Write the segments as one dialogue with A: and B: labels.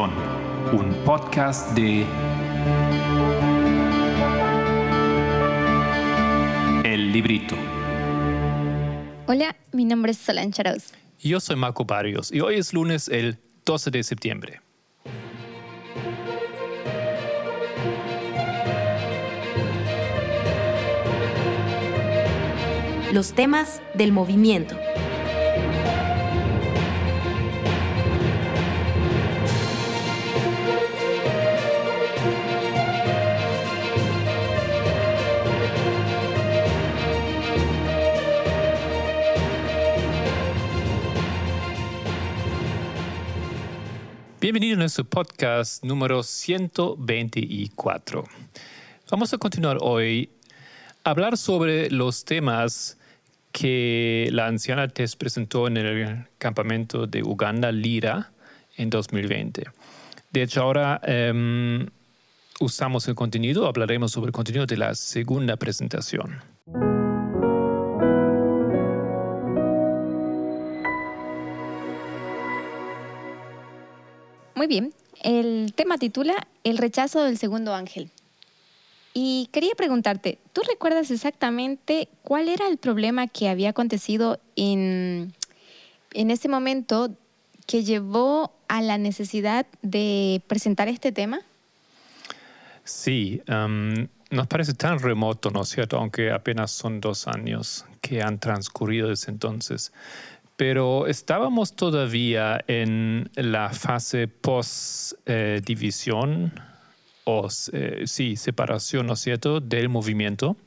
A: Perdón, un podcast de El Librito.
B: Hola, mi nombre es Solange Arauz.
C: Yo soy Marco Barrios y hoy es lunes el 12 de septiembre.
D: Los temas del movimiento.
C: Bienvenido a nuestro podcast número 124. Vamos a continuar hoy a hablar sobre los temas que la anciana Tess presentó en el campamento de Uganda Lira en 2020. De hecho, ahora em, usamos el contenido, hablaremos sobre el contenido de la segunda presentación.
B: Muy bien, el tema titula El rechazo del segundo ángel. Y quería preguntarte, ¿tú recuerdas exactamente cuál era el problema que había acontecido en, en ese momento que llevó a la necesidad de presentar este tema?
C: Sí, em, nos parece tan remoto, ¿no es cierto? Aunque apenas son dos años que han transcurrido desde entonces pero estábamos todavía en la fase post-división o eh, sí, separación, ¿no es cierto?, del movimiento.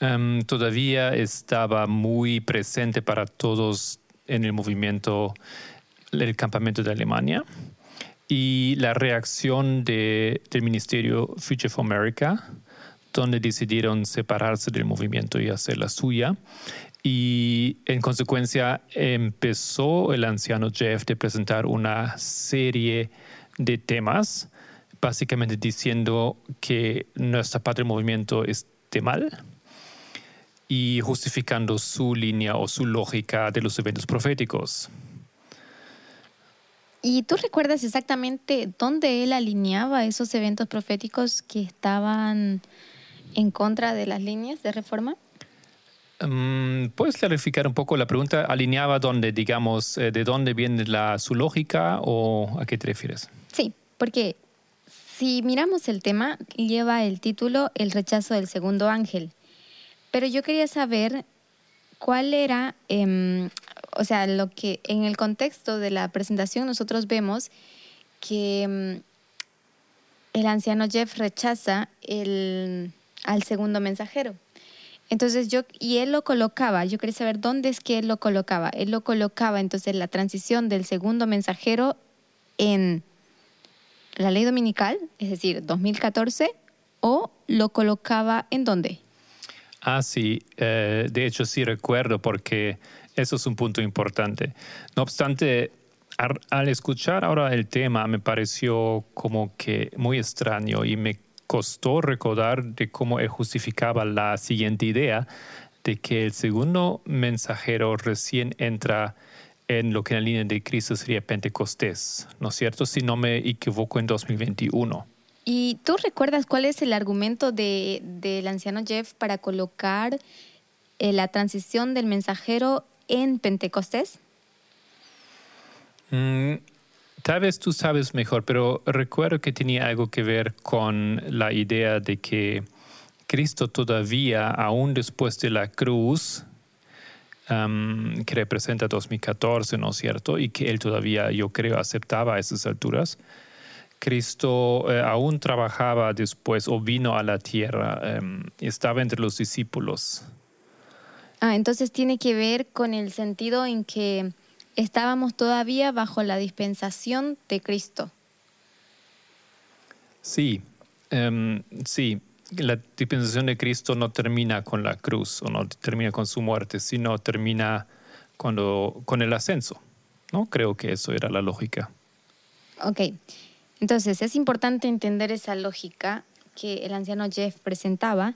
C: Em, todavía estaba muy presente para todos en el movimiento el campamento de Alemania y la reacción del Ministerio Future for America, donde decidieron separarse del movimiento y hacer la suya y en consecuencia empezó el anciano Jeff de presentar una serie de temas, básicamente diciendo que nuestra del movimiento esté mal y justificando su línea o su lógica de los eventos proféticos.
B: ¿Y tú recuerdas exactamente dónde él alineaba esos eventos proféticos que estaban en contra de las líneas de reforma?
C: Mm, ¿Puedes clarificar un poco la pregunta? ¿Alineaba dónde, digamos, eh, de dónde viene la, su lógica o a qué te refieres?
B: Sí, porque si miramos el tema, lleva el título El rechazo del segundo ángel. Pero yo quería saber cuál era, em, o sea, lo que en el contexto de la presentación nosotros vemos que em, el anciano Jeff rechaza al segundo mensajero. Entonces yo, y él lo colocaba, yo quería saber dónde es que él lo colocaba. Él lo colocaba entonces la transición del segundo mensajero en la ley dominical, es decir, 2014, o lo colocaba en dónde?
C: Ah, sí, eh, de hecho sí recuerdo porque eso es un punto importante. No obstante, al escuchar ahora el tema me pareció como que muy extraño y me costó recordar de cómo él justificaba la siguiente idea de que el segundo mensajero recién entra en lo que en la línea de Cristo sería Pentecostés, ¿no es cierto? Si no me equivoco, en 2021.
B: ¿Y tú recuerdas cuál es el argumento del de, anciano Jeff para colocar eh, la transición del mensajero en Pentecostés?
C: Mm, Tal vez tú sabes mejor, pero recuerdo que tenía algo que ver con la idea de que Cristo todavía, aún después de la cruz, um, que representa 2014, ¿no es cierto? Y que él todavía, yo creo, aceptaba a esas alturas. Cristo eh, aún trabajaba después o vino a la tierra, um, estaba entre los discípulos.
B: Ah, entonces tiene que ver con el sentido en que estábamos todavía bajo la dispensación de Cristo.
C: Sí, em, sí. La dispensación de Cristo no termina con la cruz o no termina con su muerte, sino termina cuando, con el ascenso. ¿no? Creo que eso era la lógica.
B: Ok, entonces es importante entender esa lógica que el anciano Jeff presentaba,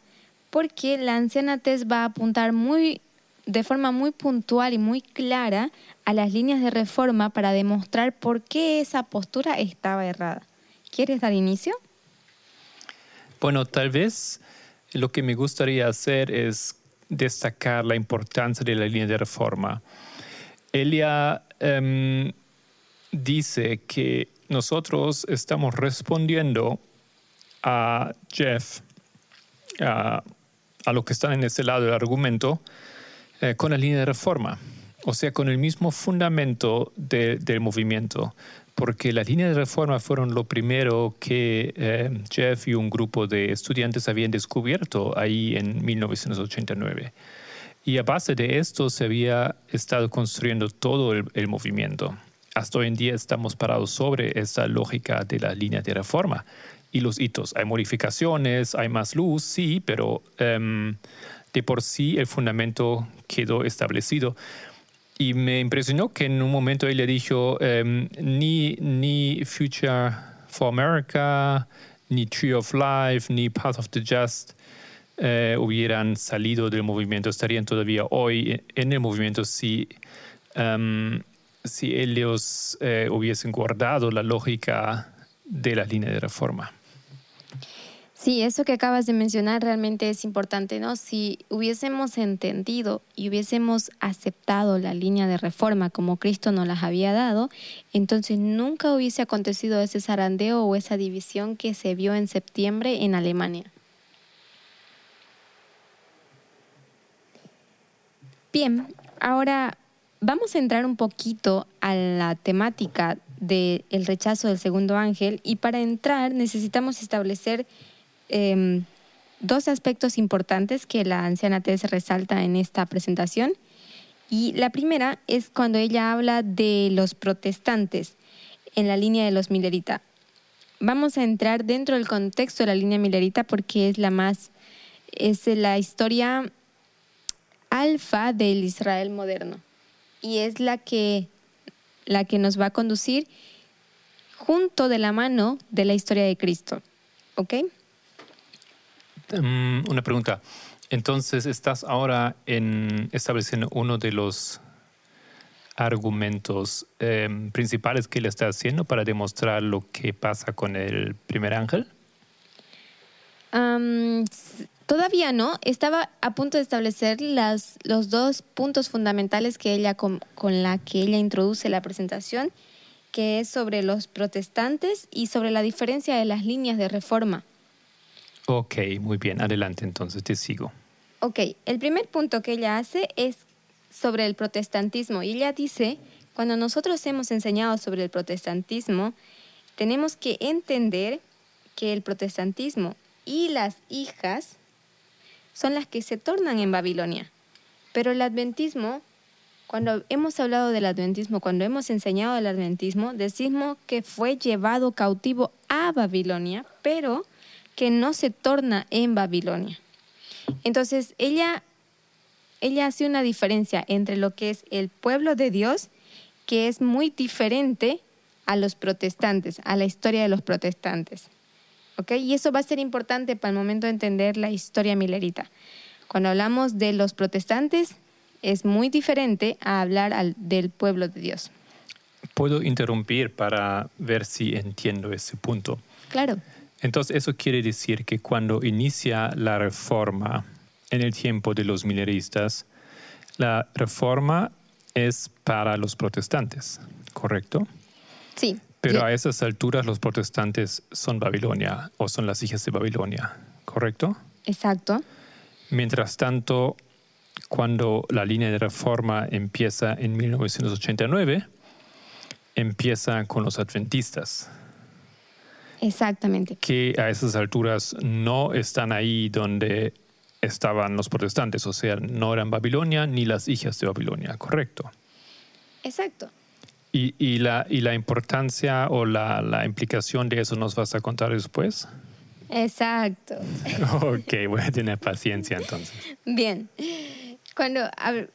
B: porque la anciana Tess va a apuntar muy de forma muy puntual y muy clara a las líneas de reforma para demostrar por qué esa postura estaba errada. ¿Quieres dar inicio?
C: Bueno, tal vez lo que me gustaría hacer es destacar la importancia de la línea de reforma. Ella em, dice que nosotros estamos respondiendo a Jeff, a, lo que está en ese lado del argumento, eh, con la línea de reforma, o sea, con el mismo fundamento del movimiento, porque las líneas de reforma fueron lo primero que eh, Jeff y un grupo de estudiantes habían descubierto ahí en 1989. Y a base de esto se había estado construyendo todo el, movimiento. Hasta hoy en día estamos parados sobre esa lógica de las líneas de reforma y los hitos. Hay modificaciones, hay más luz, sí, pero em, de por sí el fundamento quedó establecido. Y me impresionó que en un momento él le dijo, em, ni, ni Future for America, ni Tree of Life, ni Path of the Just eh, hubieran salido del movimiento, estarían todavía hoy en el movimiento si, em, si ellos eh, hubiesen guardado la lógica de la línea de reforma.
B: Sí, eso que acabas de mencionar realmente es importante, ¿no? Si hubiésemos entendido y hubiésemos aceptado la línea de reforma como Cristo nos las había dado, entonces nunca hubiese acontecido ese zarandeo o esa división que se vio en septiembre en Alemania. Bien, ahora vamos a entrar un poquito a la temática del rechazo del segundo ángel y para entrar necesitamos establecer Em, dos aspectos importantes que la anciana Tess resalta en esta presentación. Y la primera es cuando ella habla de los protestantes en la línea de los Millerita. Vamos a entrar dentro del contexto de la línea Millerita porque es la más, es la historia alfa del Israel moderno y es la que, la que nos va a conducir junto de la mano de la historia de Cristo. ¿Ok?
C: Mm, una pregunta. Entonces, estás ahora en estableciendo uno de los argumentos em, principales que le está haciendo para demostrar lo que pasa con el primer ángel?
B: todavía no. Estaba a punto de establecer las, los dos puntos fundamentales que ella con, con la que ella introduce la presentación, que es sobre los protestantes y sobre la diferencia de las líneas de reforma.
C: Ok, muy bien. Adelante entonces, te sigo.
B: Ok, el primer punto que ella hace es sobre el protestantismo. Y ella dice, cuando nosotros hemos enseñado sobre el protestantismo, tenemos que entender que el protestantismo y las hijas son las que se tornan en Babilonia. Pero el adventismo, cuando hemos hablado del adventismo, cuando hemos enseñado el adventismo, decimos que fue llevado cautivo a Babilonia, pero que no se torna en Babilonia. Entonces, ella, ella hace una diferencia entre lo que es el pueblo de Dios, que es muy diferente a los protestantes, a la historia de los protestantes. ¿Ok? Y eso va a ser importante para el momento de entender la historia milerita. Cuando hablamos de los protestantes, es muy diferente a hablar del pueblo de Dios.
C: Puedo interrumpir para ver si entiendo ese punto.
B: Claro.
C: Entonces, eso quiere decir que cuando inicia la reforma en el tiempo de los mineristas, la reforma es para los protestantes, ¿correcto?
B: Sí.
C: Pero a esas alturas los protestantes son Babilonia o son las hijas de Babilonia, ¿correcto?
B: Exacto.
C: Mientras tanto, cuando la línea de reforma empieza en 1989, empieza con los adventistas,
B: Exactamente.
C: Que a esas alturas no están ahí donde estaban los protestantes, o sea, no eran Babilonia ni las hijas de Babilonia, ¿correcto?
B: Exacto.
C: ¿Y, y la, y la importancia o la, la, implicación de eso nos vas a contar después?
B: Exacto.
C: ok, voy a tener paciencia entonces.
B: Bien. Cuando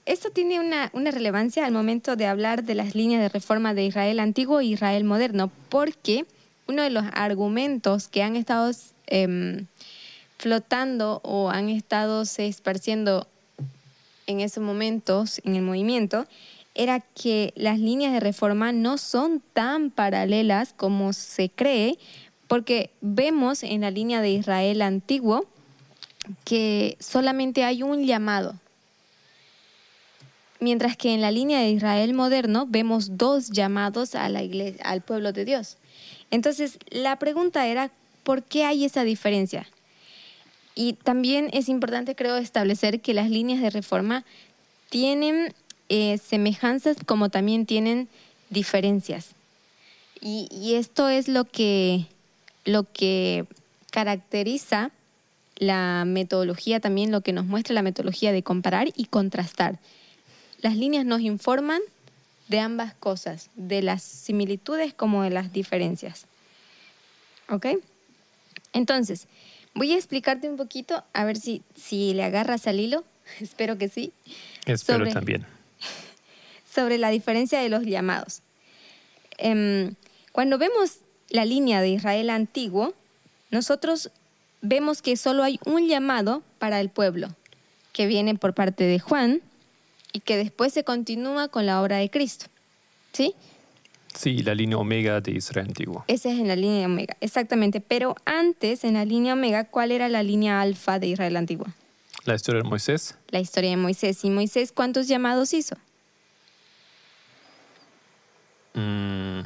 B: esto tiene una, una, relevancia al momento de hablar de las líneas de reforma de Israel antiguo e Israel moderno, porque uno de los argumentos que han estado em, flotando o han estado se esparciendo en esos momentos en el movimiento era que las líneas de reforma no son tan paralelas como se cree, porque vemos en la línea de Israel antiguo que solamente hay un llamado, mientras que en la línea de Israel moderno vemos dos llamados a la iglesia, al pueblo de Dios. Entonces, la pregunta era, ¿por qué hay esa diferencia? Y también es importante, creo, establecer que las líneas de reforma tienen eh, semejanzas como también tienen diferencias. Y, y, esto es lo que, lo que caracteriza la metodología, también lo que nos muestra la metodología de comparar y contrastar. Las líneas nos informan de ambas cosas, de las similitudes como de las diferencias. ¿Ok? Entonces, voy a explicarte un poquito, a ver si, si le agarras al hilo, espero que sí.
C: Espero también.
B: Sobre la diferencia de los llamados. Em, cuando vemos la línea de Israel antiguo, nosotros vemos que solo hay un llamado para el pueblo, que viene por parte de Juan y que después se continúa con la obra de Cristo. ¿Sí?
C: Sí, la línea omega de Israel antiguo.
B: Esa es en la línea omega, exactamente. Pero antes, en la línea omega, ¿cuál era la línea alfa de Israel antiguo?
C: La historia de Moisés.
B: La historia de Moisés. ¿Y Moisés cuántos llamados hizo?
C: Mm,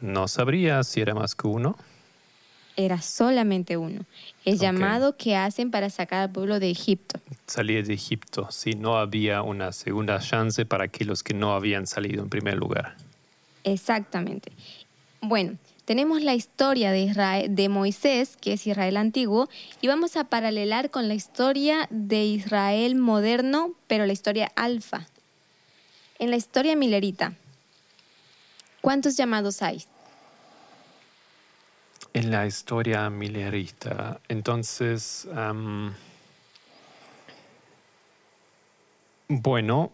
C: no sabría si era más que uno
B: era solamente uno, el llamado que hacen para sacar al pueblo de Egipto.
C: Salir de Egipto, si no había una segunda chance para aquellos que no habían salido en primer lugar.
B: Exactamente. Bueno, tenemos la historia de, Israel, de Moisés, que es Israel antiguo, y vamos a paralelar con la historia de Israel moderno, pero la historia alfa. En la historia milerita, ¿cuántos llamados hay?
C: En la historia milerista. Entonces, bueno,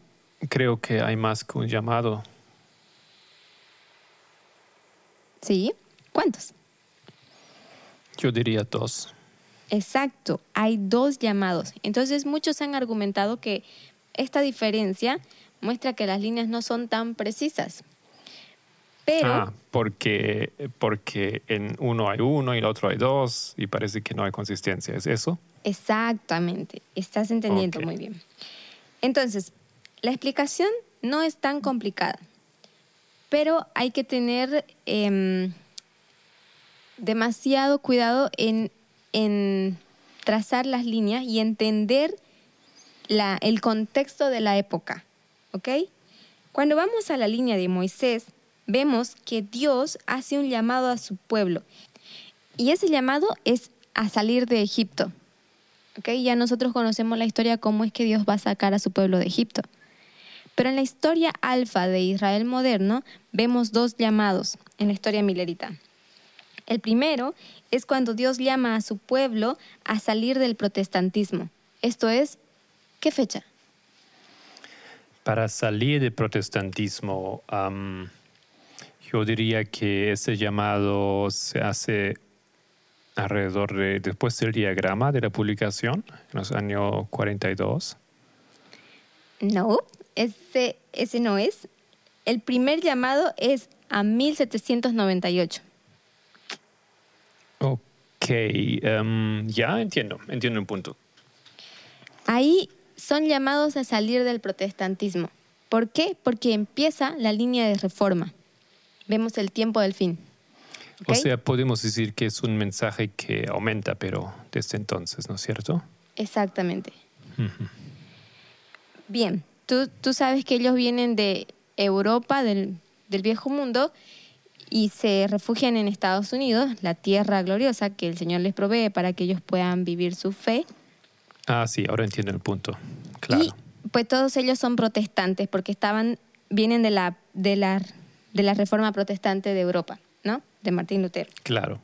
C: creo que hay más que un llamado.
B: Sí, ¿cuántos?
C: Yo diría dos.
B: Exacto, hay dos llamados. Entonces muchos han argumentado que esta diferencia muestra que las líneas no son tan precisas.
C: Ah, porque, porque en uno hay uno y en el otro hay dos y parece que no hay consistencia. ¿Es eso?
B: Exactamente. Estás entendiendo muy bien. Entonces, la explicación no es tan complicada, pero hay que tener em, demasiado cuidado en, en, trazar las líneas y entender la, el contexto de la época. ¿Ok? Cuando vamos a la línea de Moisés, vemos que Dios hace un llamado a su pueblo. Y ese llamado es a salir de Egipto. ¿Okay? Ya nosotros conocemos la historia cómo es que Dios va a sacar a su pueblo de Egipto. Pero en la historia alfa de Israel moderno vemos dos llamados en la historia milerita. El primero es cuando Dios llama a su pueblo a salir del protestantismo. Esto es, ¿qué fecha?
C: Para salir del protestantismo, yo diría que ese llamado se hace alrededor de después del diagrama de la publicación, en los años 42.
B: No, ese, ese no es. El primer llamado es a 1798.
C: Ok, em, ya entiendo, entiendo un punto.
B: Ahí son llamados a salir del protestantismo. ¿Por qué? Porque empieza la línea de reforma vemos el tiempo del fin.
C: O sea, podemos decir que es un mensaje que aumenta, pero desde entonces, ¿no es cierto?
B: Exactamente. Bien, tú, tú, sabes que ellos vienen de Europa, del, del viejo mundo, y se refugian en Estados Unidos, la tierra gloriosa que el Señor les provee para que ellos puedan vivir su fe.
C: Ah, sí, ahora entiendo el punto. Claro.
B: Y pues todos ellos son protestantes porque estaban, vienen de la, de la de la reforma protestante de Europa, ¿no? De Martín Lutero.
C: Claro.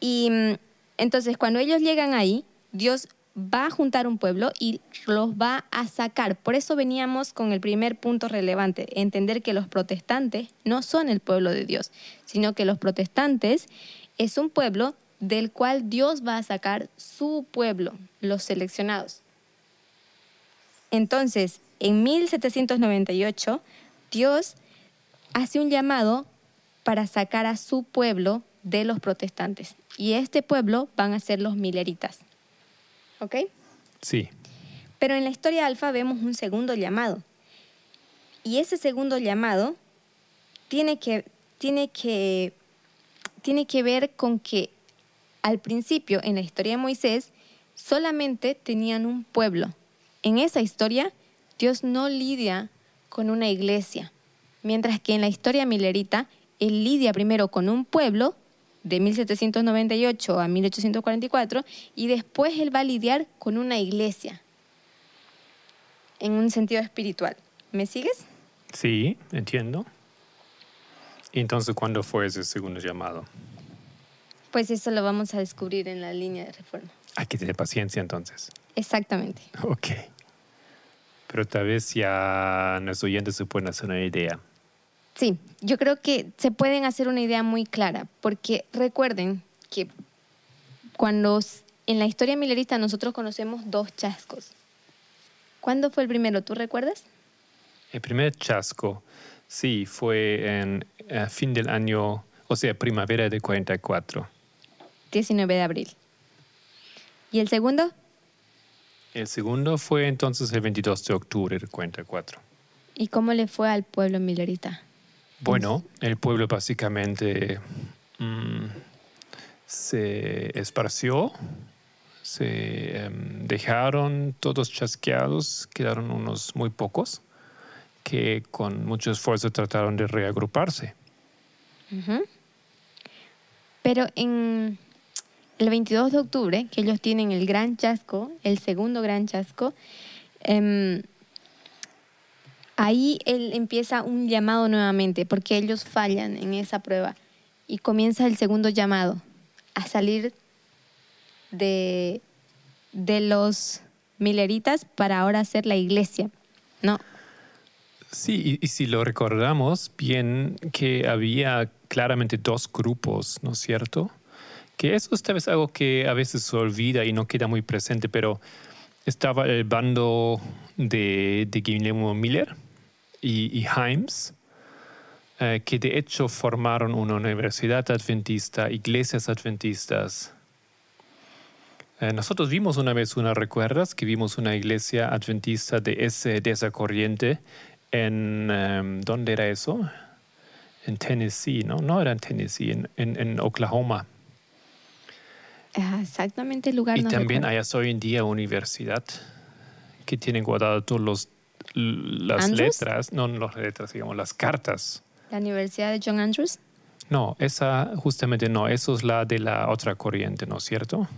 B: Y mm, entonces cuando ellos llegan ahí, Dios va a juntar un pueblo y los va a sacar. Por eso veníamos con el primer punto relevante, entender que los protestantes no son el pueblo de Dios, sino que los protestantes es un pueblo del cual Dios va a sacar su pueblo, los seleccionados. Entonces, en 1798, Dios hace un llamado para sacar a su pueblo de los protestantes. Y este pueblo van a ser los mileritas. ¿Ok?
C: Sí.
B: Pero en la historia alfa vemos un segundo llamado. Y ese segundo llamado tiene que, tiene que, tiene que ver con que al principio, en la historia de Moisés, solamente tenían un pueblo. En esa historia, Dios no lidia con una iglesia, mientras que en la historia milerita, Él lidia primero con un pueblo de 1798 a 1844 y después Él va a lidiar con una iglesia en un sentido espiritual. ¿Me sigues?
C: Sí, entiendo. ¿Y entonces cuándo fue ese segundo llamado?
B: Pues eso lo vamos a descubrir en la línea de reforma.
C: Hay que tener paciencia entonces.
B: Exactamente.
C: Ok. Pero tal vez ya nuestros oyentes se pueden hacer una idea.
B: Sí, yo creo que se pueden hacer una idea muy clara, porque recuerden que cuando en la historia milerista nosotros conocemos dos chascos. ¿Cuándo fue el primero? ¿Tú recuerdas?
C: El primer chasco, sí, fue en eh, fin del año, o sea, primavera de 44.
B: 19 de abril. ¿Y el segundo?
C: El segundo fue entonces el 22 de octubre del 44.
B: ¿Y cómo le fue al pueblo milerita?
C: Bueno, el pueblo básicamente mm, se esparció, se em, dejaron todos chasqueados, quedaron unos muy pocos que con mucho esfuerzo trataron de reagruparse.
B: Pero en el 22 de octubre, que ellos tienen el gran chasco, el segundo gran chasco, em, ahí él empieza un llamado nuevamente, porque ellos fallan en esa prueba. Y comienza el segundo llamado, a salir de, de los mileritas para ahora ser la iglesia. No,
C: Sí, y, si lo recordamos bien, que había claramente dos grupos, ¿no es cierto? Que eso es tal vez algo que a veces se olvida y no queda muy presente, pero estaba el bando de, de Guillermo Miller y, y Himes, eh, que de hecho formaron una universidad adventista, iglesias adventistas. Eh, nosotros vimos una vez una, ¿recuerdas? Que vimos una iglesia adventista de, ese, de esa corriente en, em, ¿dónde era eso? En Tennessee, ¿no? No era en Tennessee, en, en, en Oklahoma.
B: ah, exactamente el lugar
C: Y
B: no
C: también
B: recuerdo.
C: hay hasta hoy en día universidad que tienen guardado todas los, las
B: ¿Andrews?
C: letras, no no las letras, digamos, las cartas.
B: La Universidad de John Andrews.
C: No, esa justamente no, eso es la de la otra corriente, ¿no es cierto?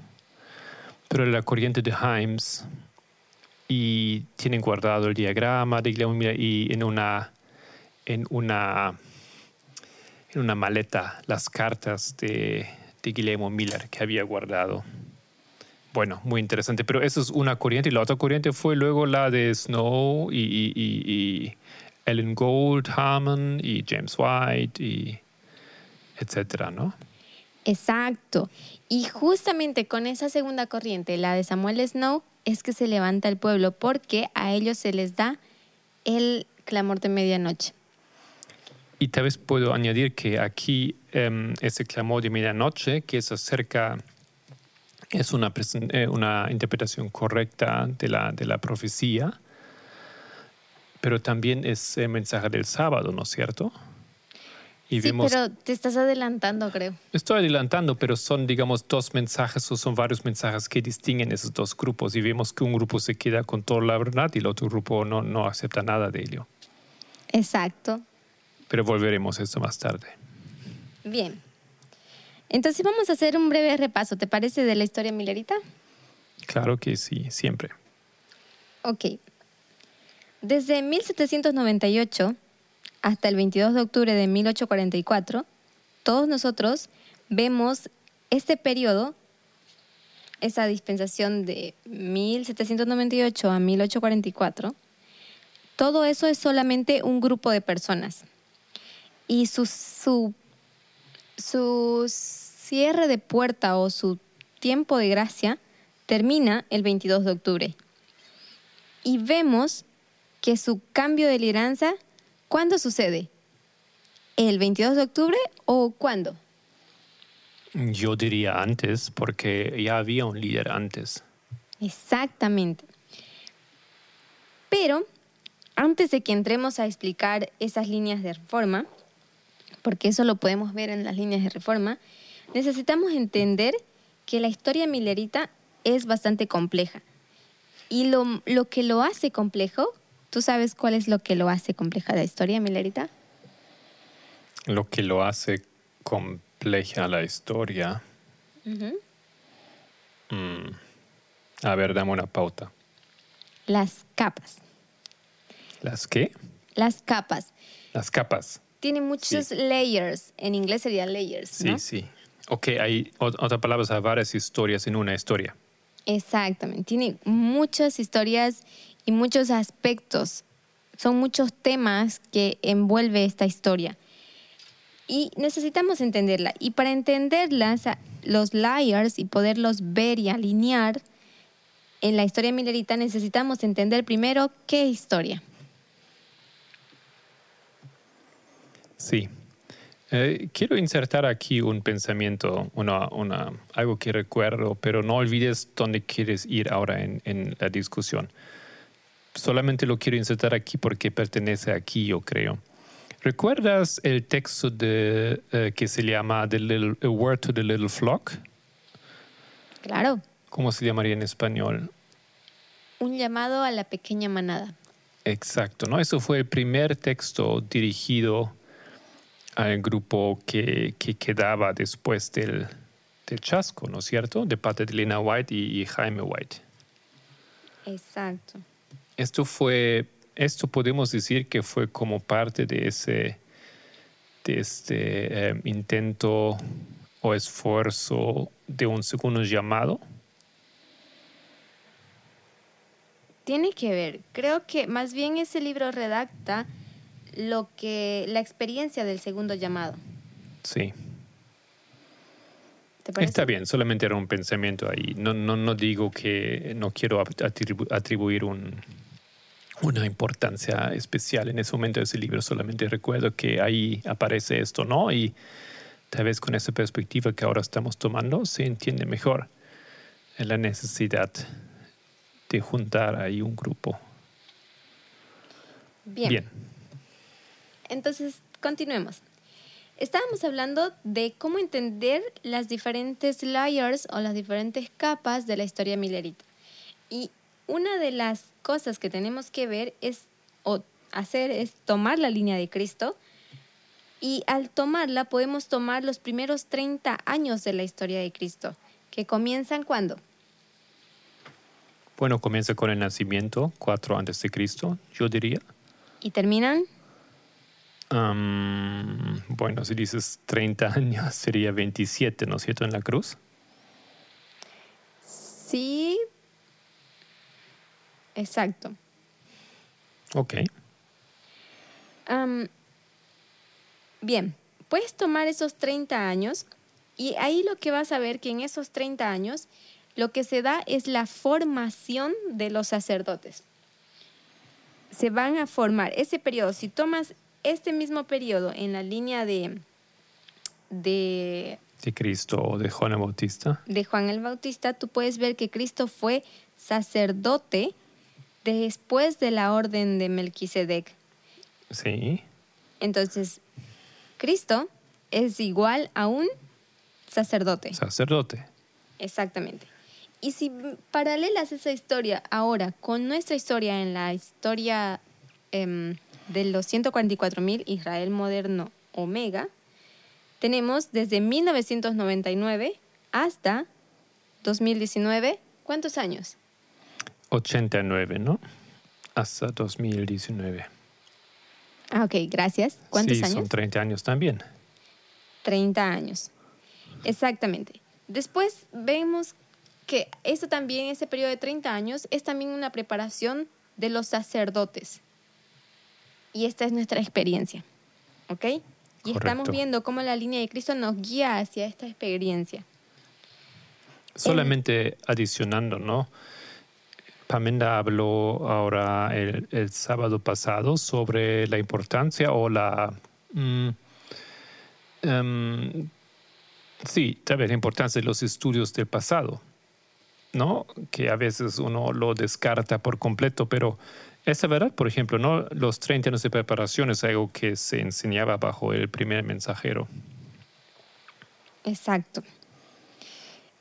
C: Pero la corriente de Himes y tienen guardado el diagrama de Guillermo Miller y en una en una en una maleta las cartas de, de Guillermo Miller que había guardado. Bueno, muy interesante, pero eso es una corriente y la otra corriente fue luego la de Snow y, y- y- y Ellen Gold, Harmon y James White y etcétera, ¿no?
B: Exacto. Y justamente con esa segunda corriente, la de Samuel Snow, es que se levanta el pueblo porque a ellos se les da el clamor de medianoche.
C: Y tal vez puedo añadir que aquí em, ese clamor de medianoche, que es acerca, es una, eh, una interpretación correcta de la, de la profecía, pero también es el mensaje del sábado, ¿no es cierto? Y
B: sí,
C: vemos,
B: pero te estás adelantando, creo.
C: estoy adelantando, pero son, digamos, dos mensajes o son varios mensajes que distinguen esos dos grupos y vemos que un grupo se queda con toda la verdad y el otro grupo no, no acepta nada de ello.
B: Exacto.
C: Pero volveremos a eso más tarde.
B: Bien. Entonces vamos a hacer un breve repaso, ¿te parece, de la historia milerita?
C: Claro que sí, siempre.
B: Ok. Desde 1798 hasta el 22 de octubre de 1844, todos nosotros vemos este periodo, esa dispensación de 1798 a 1844. Todo eso es solamente un grupo de personas. Y su, su, su cierre de puerta o su tiempo de gracia termina el 22 de octubre. y vemos que su cambio de lideranza, ¿cuándo sucede? ¿El 22 de octubre o cuándo?
C: Yo diría antes, porque ya había un líder antes.
B: Exactamente. Pero antes de que entremos a explicar esas líneas de reforma, porque eso lo podemos ver en las líneas de reforma, necesitamos entender que la historia milerita es bastante compleja. Y lo, lo que lo hace complejo, ¿tú sabes cuál es lo que lo hace compleja la historia milerita?
C: Lo que lo hace compleja la historia. Mm. A ver, dame una pauta.
B: Las capas.
C: ¿Las qué?
B: Las capas.
C: Las capas.
B: Tiene muchos layers. En inglés sería layers.
C: Sí,
B: ¿no?
C: sí. Ok, hay o- otra palabra, hay varias historias en una historia.
B: Exactamente. Tiene muchas historias y muchos aspectos. Son muchos temas que envuelve esta historia. Y necesitamos entenderla. Y para entenderlas, a- los layers y poderlos ver y alinear en la historia milerita, necesitamos entender primero qué historia.
C: Sí. Eh, quiero insertar aquí un pensamiento, una, una- algo que recuerdo, pero no olvides dónde quieres ir ahora en, en la discusión. Solamente lo quiero insertar aquí porque pertenece aquí, yo creo. ¿Recuerdas el texto de, eh, que se llama the little, A Word to the Little Flock?
B: Claro,
C: ¿Cómo se llamaría en español?
B: un llamado a la pequeña manada.
C: Exacto, ¿no? Eso fue el primer texto dirigido al grupo que, que quedaba después del, del chasco, ¿no es cierto? De parte de Lena White y, y Jaime White.
B: Exacto.
C: Esto fue, esto podemos decir que fue como parte de ese, de este eh, intento o esfuerzo de un segundo llamado.
B: Tiene que ver. Creo que más bien ese libro redacta lo que la experiencia del segundo llamado.
C: Sí. Está bien, solamente era un pensamiento ahí. No, no, no digo que no quiero atribu- atribuir un- una importancia especial en ese momento de ese libro, solamente recuerdo que ahí aparece esto, ¿no? Y tal vez con esa perspectiva que ahora estamos tomando se entiende mejor la necesidad de juntar ahí un grupo.
B: Bien.
C: Bien.
B: Entonces, continuemos. Estábamos hablando de cómo entender las diferentes layers o las diferentes capas de la historia milerita. Y una de las cosas que tenemos que ver es, o hacer, es tomar la línea de Cristo. Y al tomarla podemos tomar los primeros 30 años de la historia de Cristo, que comienzan cuando?
C: Bueno, comienza con el nacimiento, 4 antes de Cristo, yo diría.
B: Y terminan
C: Bueno, si dices 30 años, sería 27, ¿no es cierto? En la cruz.
B: Sí. Exacto.
C: Ok.
B: Bien, puedes tomar esos 30 años y ahí lo que vas a ver que en esos 30 años lo que se da es la formación de los sacerdotes. Se van a formar ese periodo. Si tomas este mismo periodo en la línea de, de
C: De Cristo o de Juan el Bautista.
B: de Juan el Bautista, tú puedes ver que Cristo fue sacerdote después de la orden de Melquisedec.
C: Sí.
B: Entonces, Cristo es igual a un sacerdote.
C: Sacerdote.
B: Exactamente. Y si paralelas esa historia ahora con nuestra historia en la historia em, de los 144.000 Israel moderno Omega, tenemos desde 1999 hasta 2019, ¿cuántos años?
C: 89, ¿no? Hasta 2019.
B: Ah, ok, gracias. ¿Cuántos
C: sí,
B: años?
C: son 30 años también.
B: 30 años. Exactamente. Después vemos que esto también, ese periodo de 30 años, es también una preparación de los sacerdotes. Y esta es nuestra experiencia. ¿Ok? Y estamos viendo cómo la línea de Cristo nos guía hacia esta experiencia.
C: Solamente adicionando, ¿no? Pamenda habló ahora el, el sábado pasado sobre la importancia o la... mm, em, sí, tal vez la importancia de los estudios del pasado, ¿no? Que a veces uno lo descarta por completo, pero esa verdad, por ejemplo, ¿no? Los 30 años de preparación es algo que se enseñaba bajo el primer mensajero.
B: Exacto.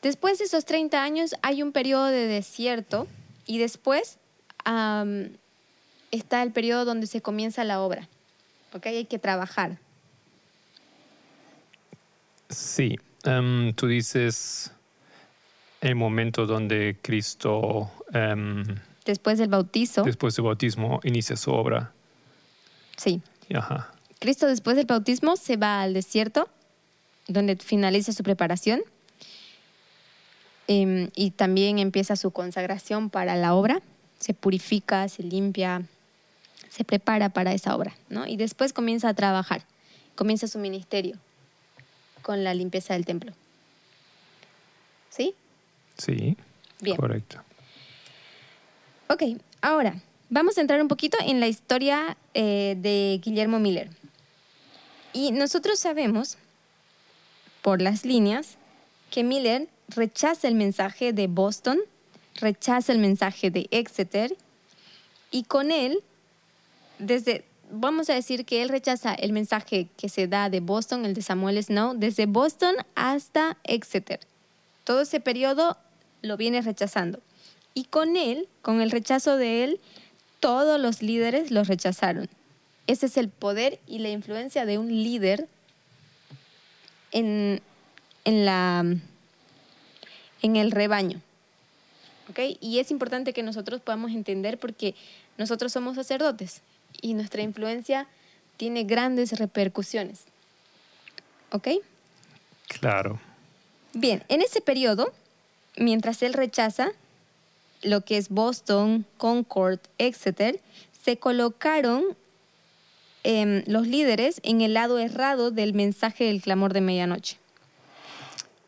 B: Después de esos 30 años hay un periodo de desierto y después está el periodo donde se comienza la obra. ¿Ok? Hay que trabajar.
C: Sí, em, tú dices el momento donde Cristo, em,
B: Después del bautizo.
C: después del bautismo, inicia su obra.
B: Sí.
C: Ajá.
B: Cristo después del bautismo se va al desierto, donde finaliza su preparación. Em, y también empieza su consagración para la obra. Se purifica, se limpia, se prepara para esa obra. ¿no? Y después comienza a trabajar. Comienza su ministerio con la limpieza del templo. ¿Sí?
C: Sí,
B: Bien.
C: correcto.
B: Ok, ahora vamos a entrar un poquito en la historia eh, de Guillermo Miller. Y nosotros sabemos, por las líneas, que Miller rechaza el mensaje de Boston, rechaza el mensaje de Exeter, y con él, desde, vamos a decir que él rechaza el mensaje que se da de Boston, el de Samuel Snow, desde Boston hasta Exeter. Todo ese periodo lo viene rechazando. Y con él, con el rechazo de él, todos los líderes los rechazaron. Ese es el poder y la influencia de un líder en, en, la, en el rebaño. ¿Ok? Y es importante que nosotros podamos entender porque nosotros somos sacerdotes y nuestra influencia tiene grandes repercusiones. ¿Ok?
C: Claro.
B: Bien, en ese periodo, mientras él rechaza lo que es Boston, Concord, Exeter, se colocaron em, los líderes en el lado errado del mensaje del clamor de medianoche.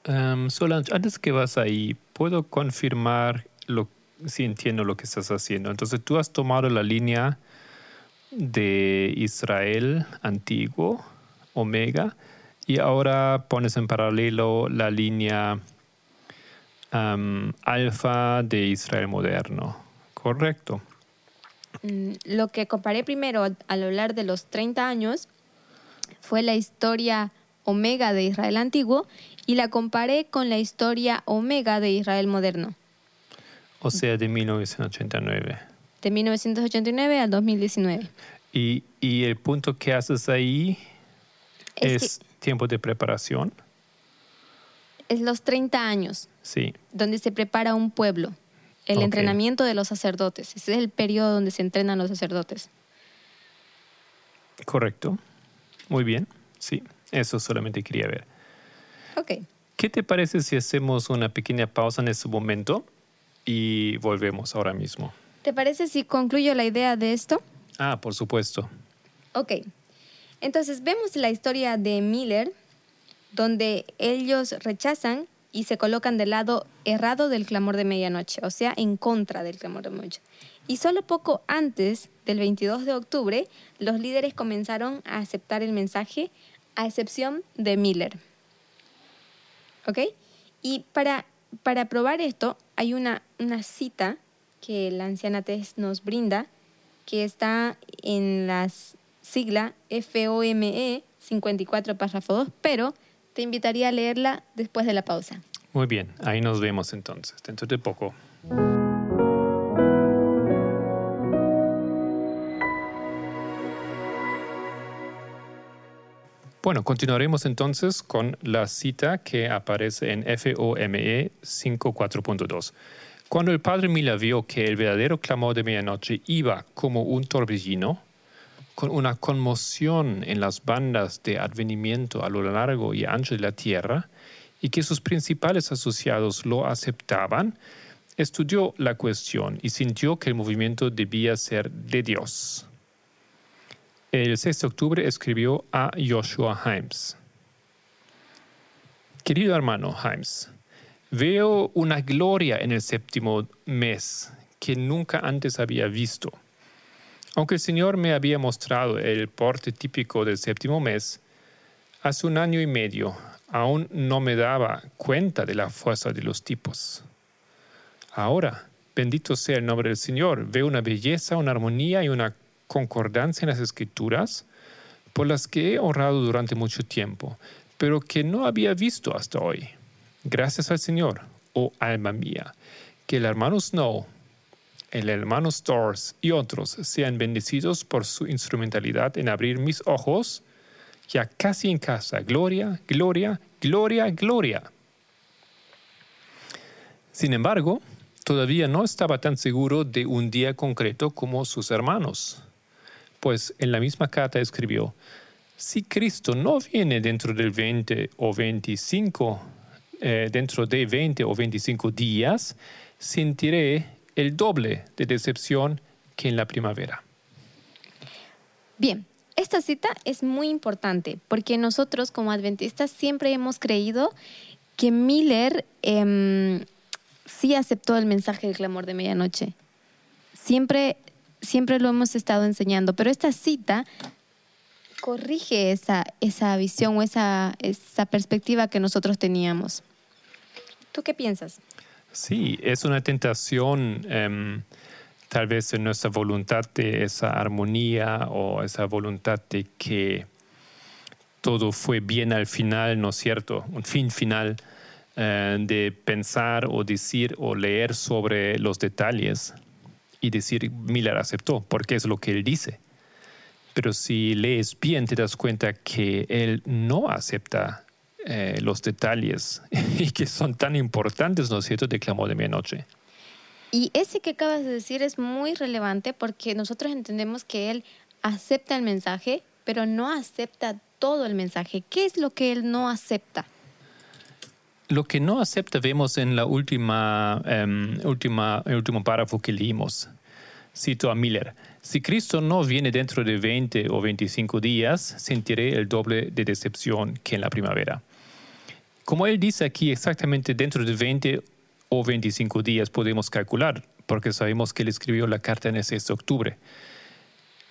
C: Em, Solange, antes que vas ahí, puedo confirmar lo, si entiendo lo que estás haciendo. Entonces, tú has tomado la línea de Israel antiguo, Omega, y ahora pones en paralelo la línea am, alfa de Israel moderno. Correcto.
B: Mm, Lo que comparé primero al- hablar de los 30 años fue la historia omega de Israel antiguo y la comparé con la historia omega de Israel moderno,
C: O sea, de 1989.
B: de 1989 al 2019.
C: Y, y el punto que haces ahí
B: Es
C: es, tiempo de preparación.
B: Es los 30 años
C: Sí,
B: donde se prepara un pueblo, el entrenamiento de los sacerdotes. Ese es el periodo donde se entrenan los sacerdotes.
C: correcto. Muy bien. Sí, eso solamente quería ver.
B: Ok,
C: ¿Qué te parece si hacemos una pequeña pausa en este momento y volvemos ahora mismo?
B: ¿te parece si concluyo la idea de esto?
C: Ah, por supuesto.
B: Ok, entonces vemos la historia de Miller, donde ellos rechazan y se colocan del lado errado del clamor de medianoche, o sea, en contra del clamor de medianoche. Y solo poco antes del 22 de octubre, los líderes comenzaron a aceptar el mensaje, a excepción de Miller. ¿Ok? Y para, para probar esto, hay una, una cita que la anciana Tess nos brinda, que está en la sigla FOME 54 párrafo 2, pero te invitaría a leerla después de la pausa.
C: Muy bien, ahí nos vemos entonces, dentro de poco. Bueno, continuaremos entonces con la cita que aparece en FOME 54.2. Cuando el padre Mila vio que el verdadero clamor de medianoche iba como un torbellino, con una conmoción en las bandas de advenimiento a lo largo y ancho de la tierra, y que sus principales asociados lo aceptaban, estudió la cuestión y sintió que el movimiento debía ser de Dios. El 6 de octubre escribió a Joshua Himes. Querido hermano Himes, veo una gloria en el séptimo mes que nunca antes había visto. Aunque el Señor me había mostrado el porte típico del séptimo mes, hace un año y medio aún no me daba cuenta de la fuerza de los tipos. Ahora, bendito sea el nombre del Señor, veo una belleza, una armonía y una concordancia en las escrituras por las que he honrado durante mucho tiempo, pero que no había visto hasta hoy. Gracias al Señor, oh alma mía, que el hermano Snow el hermano Stores y otros sean bendecidos por su instrumentalidad en abrir mis ojos, ya casi en casa. Gloria, gloria, gloria, gloria. Sin embargo, todavía no estaba tan seguro de un día concreto como sus hermanos, pues en la misma carta escribió, si Cristo no viene dentro del 20 o 25, eh, dentro de 20 o 25 días, sentiré el doble de decepción que en la primavera.
B: Bien, esta cita es muy importante porque nosotros como adventistas siempre hemos creído que Miller em, sí aceptó el mensaje del clamor de medianoche. Siempre, siempre lo hemos estado enseñando, pero esta cita corrige esa, esa visión o esa, esa perspectiva que nosotros teníamos. ¿Tú qué piensas?
C: Sí, es una tentación em, tal vez en nuestra voluntad de esa armonía o esa voluntad de que todo fue bien al final, ¿no es cierto? Un fin final eh, de pensar o decir o leer sobre los detalles y decir, Miller aceptó, porque es lo que él dice. Pero si lees bien, te das cuenta que él no acepta eh, los detalles y que son tan importantes, ¿no es cierto?, de Clamor de Medianoche.
B: Y ese que acabas de decir es muy relevante porque nosotros entendemos que él acepta el mensaje, pero no acepta todo el mensaje. ¿Qué es lo que él no acepta?
C: Lo que no acepta vemos en la última, em, última, el último párrafo que leímos. Cito a Miller. Si Cristo no viene dentro de 20 o 25 días, sentiré el doble de decepción que en la primavera. Como él dice aquí, exactamente dentro de 20 o 25 días podemos calcular, porque sabemos que él escribió la carta en el 6 de octubre.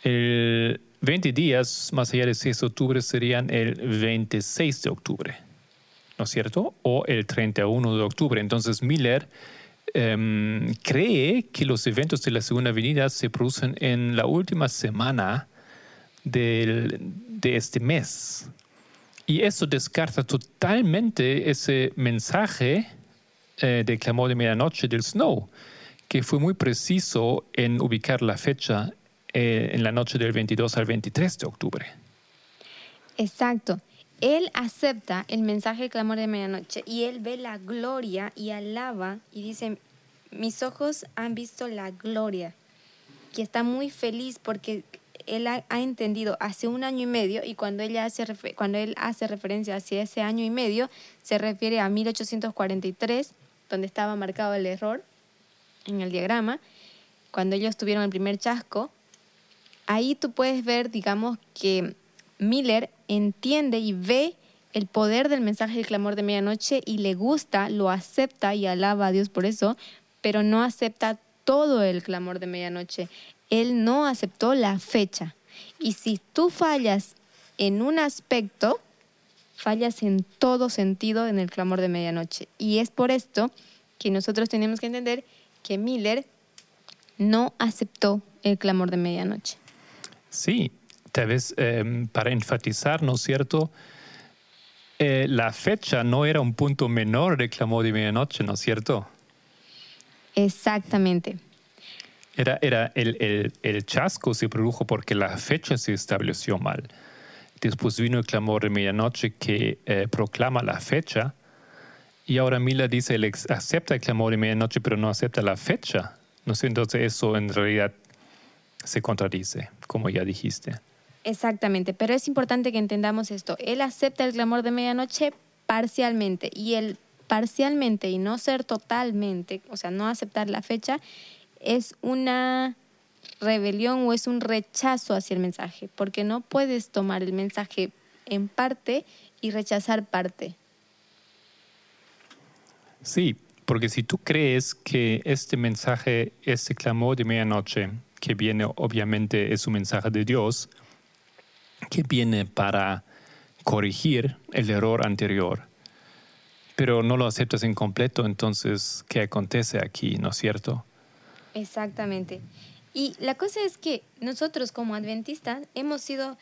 C: El 20 días más allá del 6 de octubre serían el 26 de octubre, ¿no es cierto? O el 31 de octubre. Entonces Miller em, cree que los eventos de la Segunda Venida se producen en la última semana de este mes, y eso descarta totalmente ese mensaje eh, de clamor de medianoche del Snow, que fue muy preciso en ubicar la fecha eh, en la noche del 22 al 23 de octubre.
B: Exacto. Él acepta el mensaje de clamor de medianoche y él ve la gloria y alaba y dice, mis ojos han visto la gloria, que está muy feliz porque él ha, entendido hace un año y medio y cuando, ella hace, cuando él hace referencia hacia ese año y medio, se refiere a 1843, donde estaba marcado el error en el diagrama, cuando ellos tuvieron el primer chasco. Ahí tú puedes ver, digamos, que Miller entiende y ve el poder del mensaje del clamor de medianoche y le gusta, lo acepta y alaba a Dios por eso, pero no acepta todo el clamor de medianoche. Él no aceptó la fecha. Y si tú fallas en un aspecto, fallas en todo sentido en el clamor de medianoche. Y es por esto que nosotros tenemos que entender que Miller no aceptó el clamor de medianoche.
C: Sí, tal vez em, para enfatizar, ¿no es cierto? Eh, la fecha no era un punto menor del clamor de medianoche, ¿no es cierto?
B: Exactamente.
C: Era, era el, el, chasco se produjo porque la fecha se estableció mal. Después vino el clamor de medianoche que eh, proclama la fecha. Y ahora Mila dice, él acepta el clamor de medianoche, pero no acepta la fecha. No sé, entonces eso en realidad se contradice, como ya dijiste.
B: Exactamente, pero es importante que entendamos esto. Él acepta el clamor de medianoche parcialmente y el parcialmente y no ser totalmente, o sea, no aceptar la fecha, es una rebelión o es un rechazo hacia el mensaje, porque no puedes tomar el mensaje en parte y rechazar parte.
C: Sí, Porque si tú crees que este mensaje, este clamor de medianoche, que viene obviamente es un mensaje de Dios, que viene para corregir el error anterior, pero no lo aceptas en completo, entonces, ¿qué acontece aquí, no es cierto?
B: Exactamente. Y la cosa es que nosotros como adventistas hemos sido,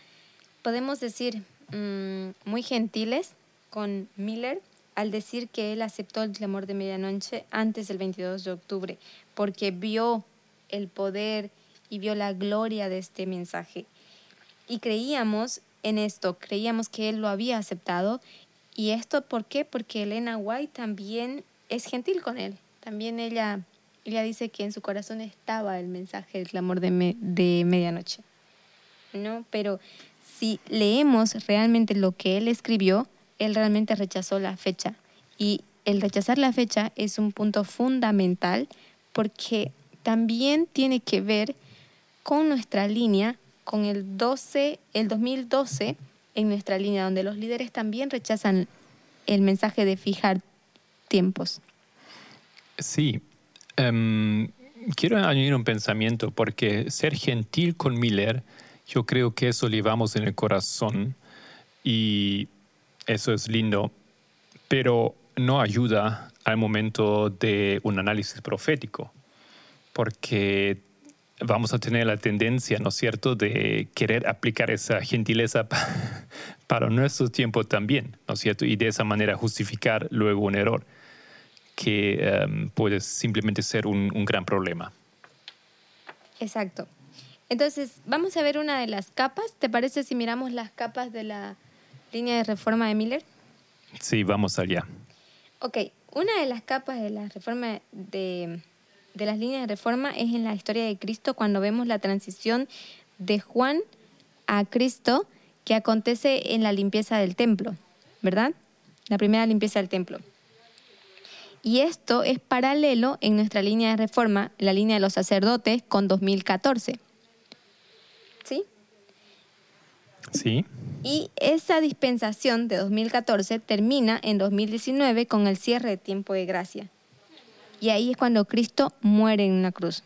B: podemos decir, mm, muy gentiles con Miller al decir que él aceptó el clamor de medianoche antes del 22 de octubre, porque vio el poder y vio la gloria de este mensaje. Y creíamos en esto, creíamos que él lo había aceptado. ¿Y esto por qué? Porque Elena White también es gentil con él. También ella, ella dice que en su corazón estaba el mensaje del clamor de, de medianoche. ¿No? Pero si leemos realmente lo que él escribió, él realmente rechazó la fecha. Y el rechazar la fecha es un punto fundamental porque también tiene que ver con nuestra línea, con el 12, el 2012 en nuestra línea, donde los líderes también rechazan el mensaje de fijar tiempos.
C: Sí. Em, quiero añadir un pensamiento, porque ser gentil con Miller, yo creo que eso llevamos en el corazón y eso es lindo, pero no ayuda al momento de un análisis profético, porque vamos a tener la tendencia, ¿no es cierto?, de querer aplicar esa gentileza para nuestro tiempo también, ¿no es cierto?, y de esa manera justificar luego un error que em, puede simplemente ser un, un gran problema.
B: Exacto. Entonces, vamos a ver una de las capas. ¿Te parece si miramos las capas de la línea de reforma de Miller?
C: Sí, vamos allá.
B: Ok, una de las capas de la reforma de, de las líneas de reforma es en la historia de Cristo cuando vemos la transición de Juan a Cristo que acontece en la limpieza del templo, ¿verdad? La primera limpieza del templo. Y esto es paralelo en nuestra línea de reforma, la línea de los sacerdotes, con 2014. ¿Sí?
C: Sí.
B: Y esa dispensación de 2014 termina en 2019 con el cierre de tiempo de gracia. Y ahí es cuando Cristo muere en una cruz.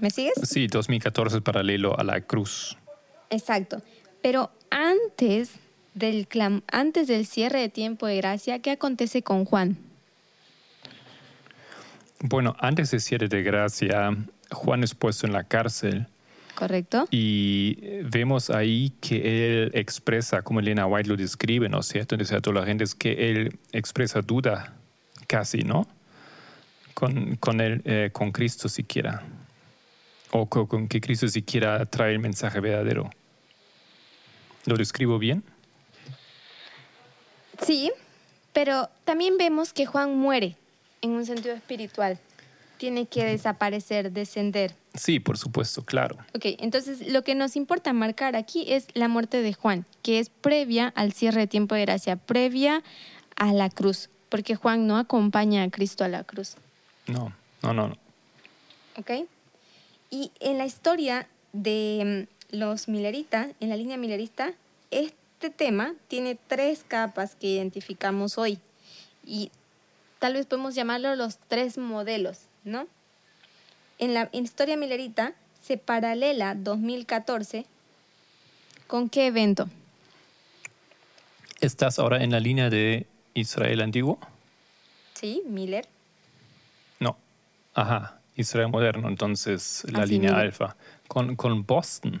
B: ¿Me sigues?
C: Sí, 2014 es paralelo a la cruz.
B: Exacto. Pero antes del, antes del cierre de tiempo de gracia, ¿qué acontece con Juan?
C: Bueno, antes del cierre de gracia, Juan es puesto en la cárcel
B: Correcto.
C: Y vemos ahí que él expresa, como Elena White lo describe, ¿no es cierto? Entonces a toda la gente es que él expresa duda casi, ¿no? Con, con, él, eh, con Cristo siquiera. O con, con, que Cristo siquiera trae el mensaje verdadero. ¿Lo describo bien?
B: Sí, pero también vemos que Juan muere en un sentido espiritual tiene que desaparecer, descender.
C: Sí, por supuesto, claro.
B: Ok, entonces lo que nos importa marcar aquí es la muerte de Juan, que es previa al cierre de tiempo de gracia, previa a la cruz, porque Juan no acompaña a Cristo a la cruz.
C: No, no, no. no.
B: Ok. Y en la historia de mm, los mileritas, en la línea milerista, este tema tiene tres capas que identificamos hoy. Y tal vez podemos llamarlo los tres modelos ¿no? En la historia milerita se paralela 2014 con qué evento?
C: ¿Estás ahora en la línea de Israel antiguo?
B: Sí, Miller.
C: No. Ajá, Israel moderno, entonces la línea alfa. Con, con Boston.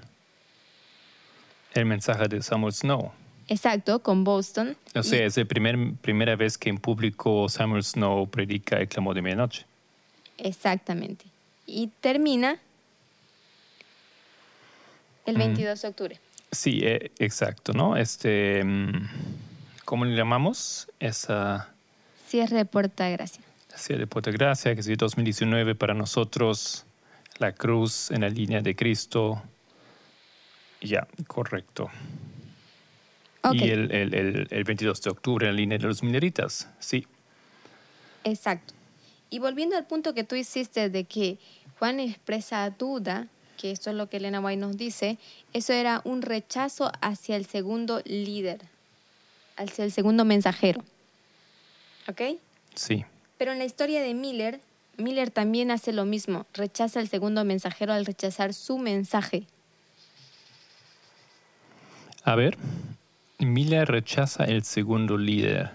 C: El mensaje de Samuel Snow.
B: Exacto, con Boston.
C: O sea, es la primer, primera vez que en público Samuel Snow predica el clamor de medianoche.
B: Exactamente. Y termina el 22 de octubre.
C: Sí, eh, exacto, ¿no? Este, mm, ¿cómo le llamamos? Esa...
B: Cierre de Puerta de Gracia.
C: Cierre de Puerta de Gracia, que es 2019 para nosotros, la cruz en la línea de Cristo. Ya, correcto. Y el, el, el 22 de octubre en la línea de los mineritas, sí.
B: Exacto. Y volviendo al punto que tú hiciste de que Juan expresa duda, que esto es lo que Elena White nos dice, eso era un rechazo hacia el segundo líder, hacia el segundo mensajero. ¿Ok?
C: Sí.
B: Pero en la historia de Miller, Miller también hace lo mismo, rechaza el segundo mensajero al rechazar su mensaje.
C: A ver, Miller rechaza el segundo líder.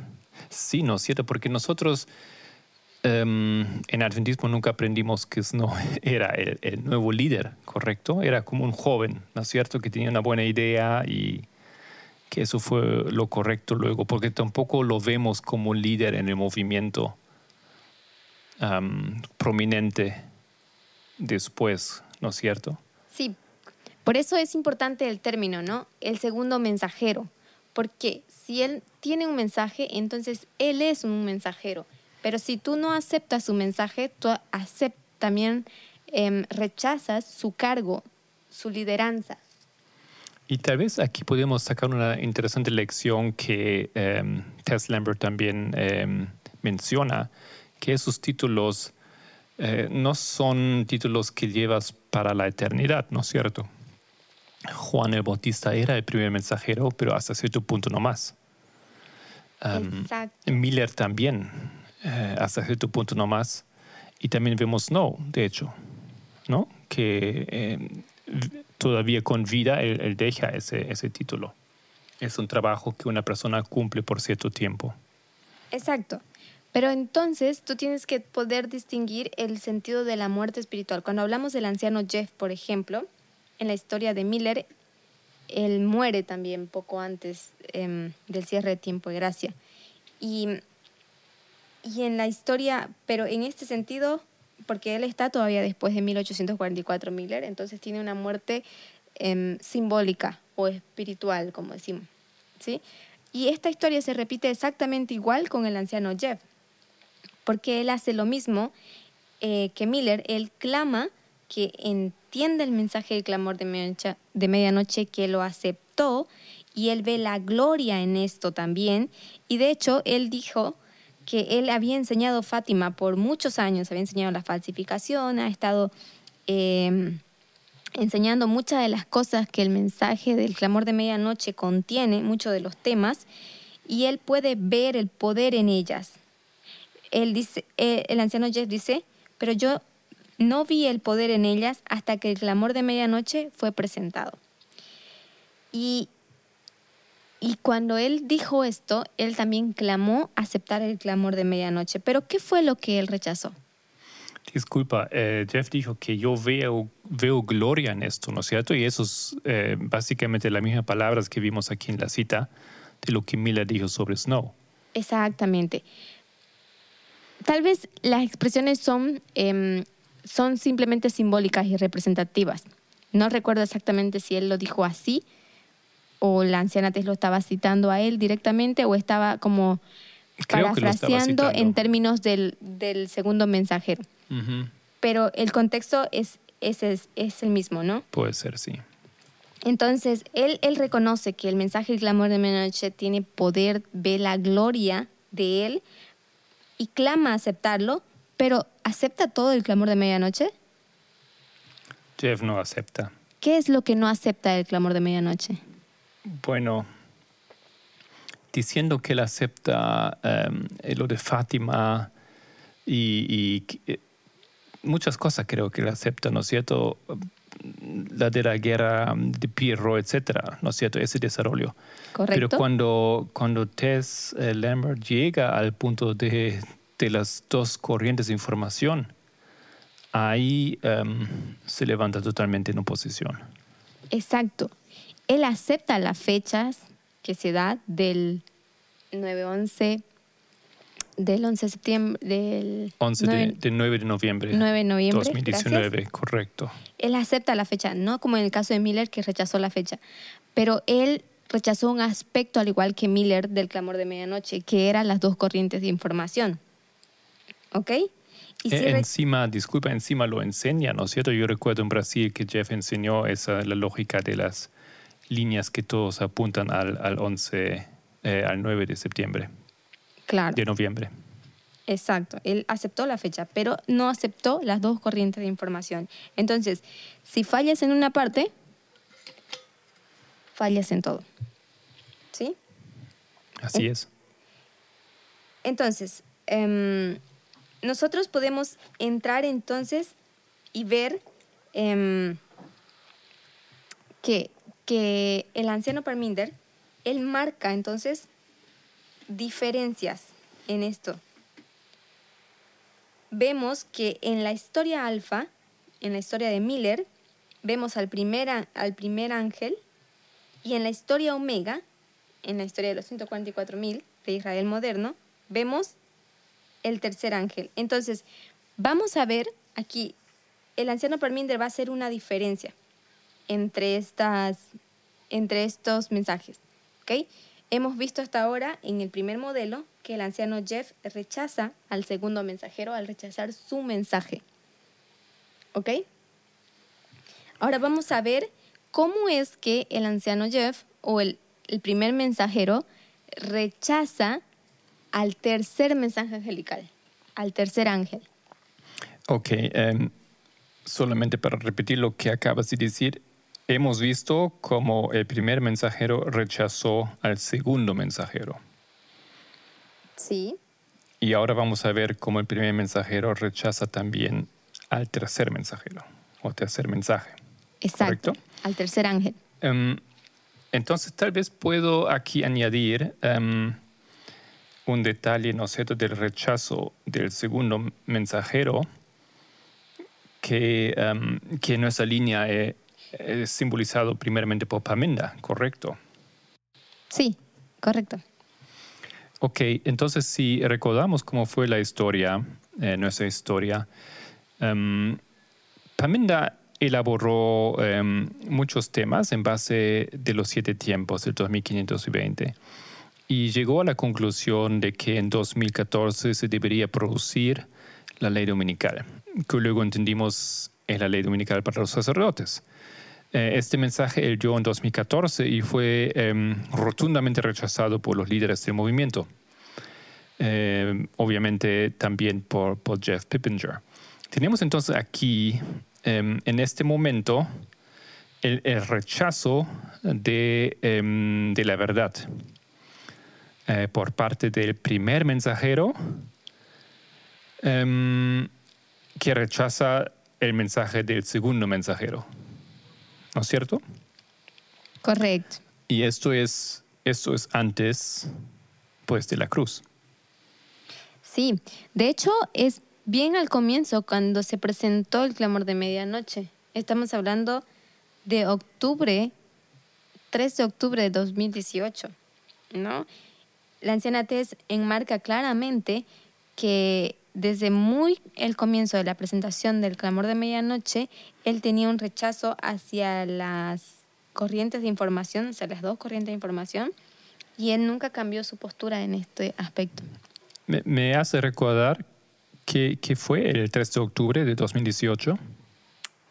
C: Sí, ¿no es cierto? Porque nosotros em, en Adventismo nunca aprendimos que no era el, el, nuevo líder, ¿correcto? Era como un joven, ¿no es cierto? Que tenía una buena idea y que eso fue lo correcto luego, porque tampoco lo vemos como líder en el movimiento um, prominente después, ¿no es cierto?
B: Sí, por eso es importante el término, ¿no? El segundo mensajero, porque si él tiene un mensaje, entonces él es un mensajero, pero si tú no aceptas su mensaje, tú también eh, rechazas su cargo, su lideranza.
C: Y tal vez aquí podemos sacar una interesante lección que um, Tess Lambert también um, menciona, que esos títulos eh, no son títulos que llevas para la eternidad, ¿no es cierto? Juan el Bautista era el primer mensajero, pero hasta cierto punto no más. Um, Miller también, eh, hasta cierto punto no más. Y también vemos No, de hecho, ¿no? Que eh, todavía con vida él, deja ese, ese título. Es un trabajo que una persona cumple por cierto tiempo.
B: Exacto. Pero entonces tú tienes que poder distinguir el sentido de la muerte espiritual. Cuando hablamos del anciano Jeff, por ejemplo, en la historia de Miller, él muere también poco antes eh, del cierre de tiempo de gracia. Y, y en la historia, pero en este sentido, porque él está todavía después de 1844 Miller, entonces tiene una muerte eh, simbólica o espiritual, como decimos. ¿sí? Y esta historia se repite exactamente igual con el anciano Jeff, porque él hace lo mismo eh, que Miller, él clama que entiende el mensaje del clamor de, medianoche, de medianoche, que lo aceptó y él ve la gloria en esto también. Y de hecho, él dijo que él había enseñado Fátima por muchos años, había enseñado la falsificación, ha estado eh, enseñando muchas de las cosas que el mensaje del clamor de medianoche contiene, muchos de los temas, y él puede ver el poder en ellas. Eh, el anciano Jeff dice, pero yo no vi el poder en ellas hasta que el clamor de medianoche fue presentado. Y, y cuando él dijo esto, él también clamó aceptar el clamor de medianoche. Pero ¿qué fue lo que él rechazó?
C: Disculpa, eh, Jeff dijo que yo veo, veo gloria en esto, ¿no es cierto? Y eso es eh, básicamente las mismas palabras que vimos aquí en la cita de lo que Miller dijo sobre Snow.
B: Exactamente. Tal vez las expresiones son, eh, son simplemente simbólicas y representativas. No recuerdo exactamente si él lo dijo así o la anciana Tess lo estaba citando a él directamente o estaba como
C: Creo
B: parafraseando en términos del, del segundo mensajero. Pero el contexto es, es, es, es el mismo, ¿no?
C: Puede ser, sí.
B: Entonces, él, él reconoce que el mensaje del clamor de medianoche tiene poder, ve la gloria de él y clama aceptarlo, pero ¿acepta todo el clamor de medianoche?
C: Jeff no acepta.
B: ¿Qué es lo que no acepta el clamor de medianoche?
C: Bueno, diciendo que él acepta em, lo de Fátima y, eh, muchas cosas creo que él acepta, ¿no es cierto? La de la guerra de Pirro, etcétera, ¿no es cierto? Ese desarrollo.
B: ¿Correcto?
C: Pero cuando, cuando Tess eh, Lambert llega al punto de, de las dos corrientes de información, ahí em, se levanta totalmente en oposición.
B: Exacto. Él acepta las fechas que se da del 9-11, del 11 de septiembre, del
C: 11 de,
B: 9
C: de 9 de noviembre.
B: 9 de noviembre.
C: 2019,
B: gracias.
C: correcto.
B: Él acepta la fecha, no como en el caso de Miller que rechazó la fecha, pero él rechazó un aspecto al igual que Miller del clamor de medianoche, que eran las dos corrientes de información. ¿Ok? Y sí re-
C: encima, disculpa, encima lo enseña, ¿no es cierto? Yo recuerdo en Brasil que Jeff enseñó esa, la lógica de las líneas que todos apuntan al, al 11, eh, al 9 de septiembre,
B: claro,
C: de noviembre.
B: exacto. Él aceptó la fecha, pero no aceptó las dos corrientes de información. Entonces, si fallas en una parte, fallas en todo. ¿Sí?
C: Así es.
B: Entonces, em, nosotros podemos entrar entonces y ver em, que, que el anciano Parminder, él marca entonces diferencias en esto. Vemos que en la historia alfa, en la historia de Miller, vemos al primer, al primer ángel y en la historia omega, en la historia de los 144.000 de Israel moderno, vemos el tercer ángel. Entonces, vamos a ver aquí, el anciano Parminder va a hacer una diferencia entre, estas, entre estos mensajes. ¿ok? Hemos visto hasta ahora en el primer modelo que el anciano Jeff rechaza al segundo mensajero al rechazar su mensaje. ¿Ok? Ahora vamos a ver cómo es que el anciano Jeff o el, el primer mensajero rechaza al tercer mensaje angelical, al tercer ángel.
C: Ok, em, solamente para repetir lo que acabas de decir, hemos visto cómo el primer mensajero rechazó al segundo mensajero.
B: Sí.
C: Y ahora vamos a ver cómo el primer mensajero rechaza también al tercer mensajero o tercer mensaje.
B: Exacto.
C: ¿Correcto?
B: Al tercer ángel.
C: Em, entonces, tal vez puedo aquí añadir em, un detalle, ¿no es cierto?, del rechazo del segundo mensajero, que, em, que nuestra línea eh, es simbolizado primeramente por Pamenda, ¿correcto?
B: Sí, correcto.
C: Ok, entonces si recordamos cómo fue la historia, eh, nuestra historia, em, Paminda elaboró em, muchos temas en base de los siete tiempos del 2520 y llegó a la conclusión de que en 2014 se debería producir la ley dominical, que luego entendimos es la ley dominical para los sacerdotes. Eh, este mensaje él dio en 2014 y fue em, rotundamente rechazado por los líderes del movimiento. Eh, obviamente también por, Jeff Pippinger. Tenemos entonces aquí, em, en este momento, el, rechazo de, em, de la verdad eh, por parte del primer mensajero que rechaza el mensaje del segundo mensajero. ¿No es cierto?
B: Correcto.
C: Y esto es, esto es antes pues, de la cruz.
B: Sí, de hecho es bien al comienzo cuando se presentó el clamor de medianoche. Estamos hablando de octubre, 3 de octubre de 2018, ¿no? La anciana Tess enmarca claramente que desde muy el comienzo de la presentación del clamor de medianoche, él tenía un rechazo hacia las corrientes de información, sea, las dos corrientes de información, y él nunca cambió su postura en este aspecto.
C: Me, me hace recordar que, que fue el 3 de octubre de 2018.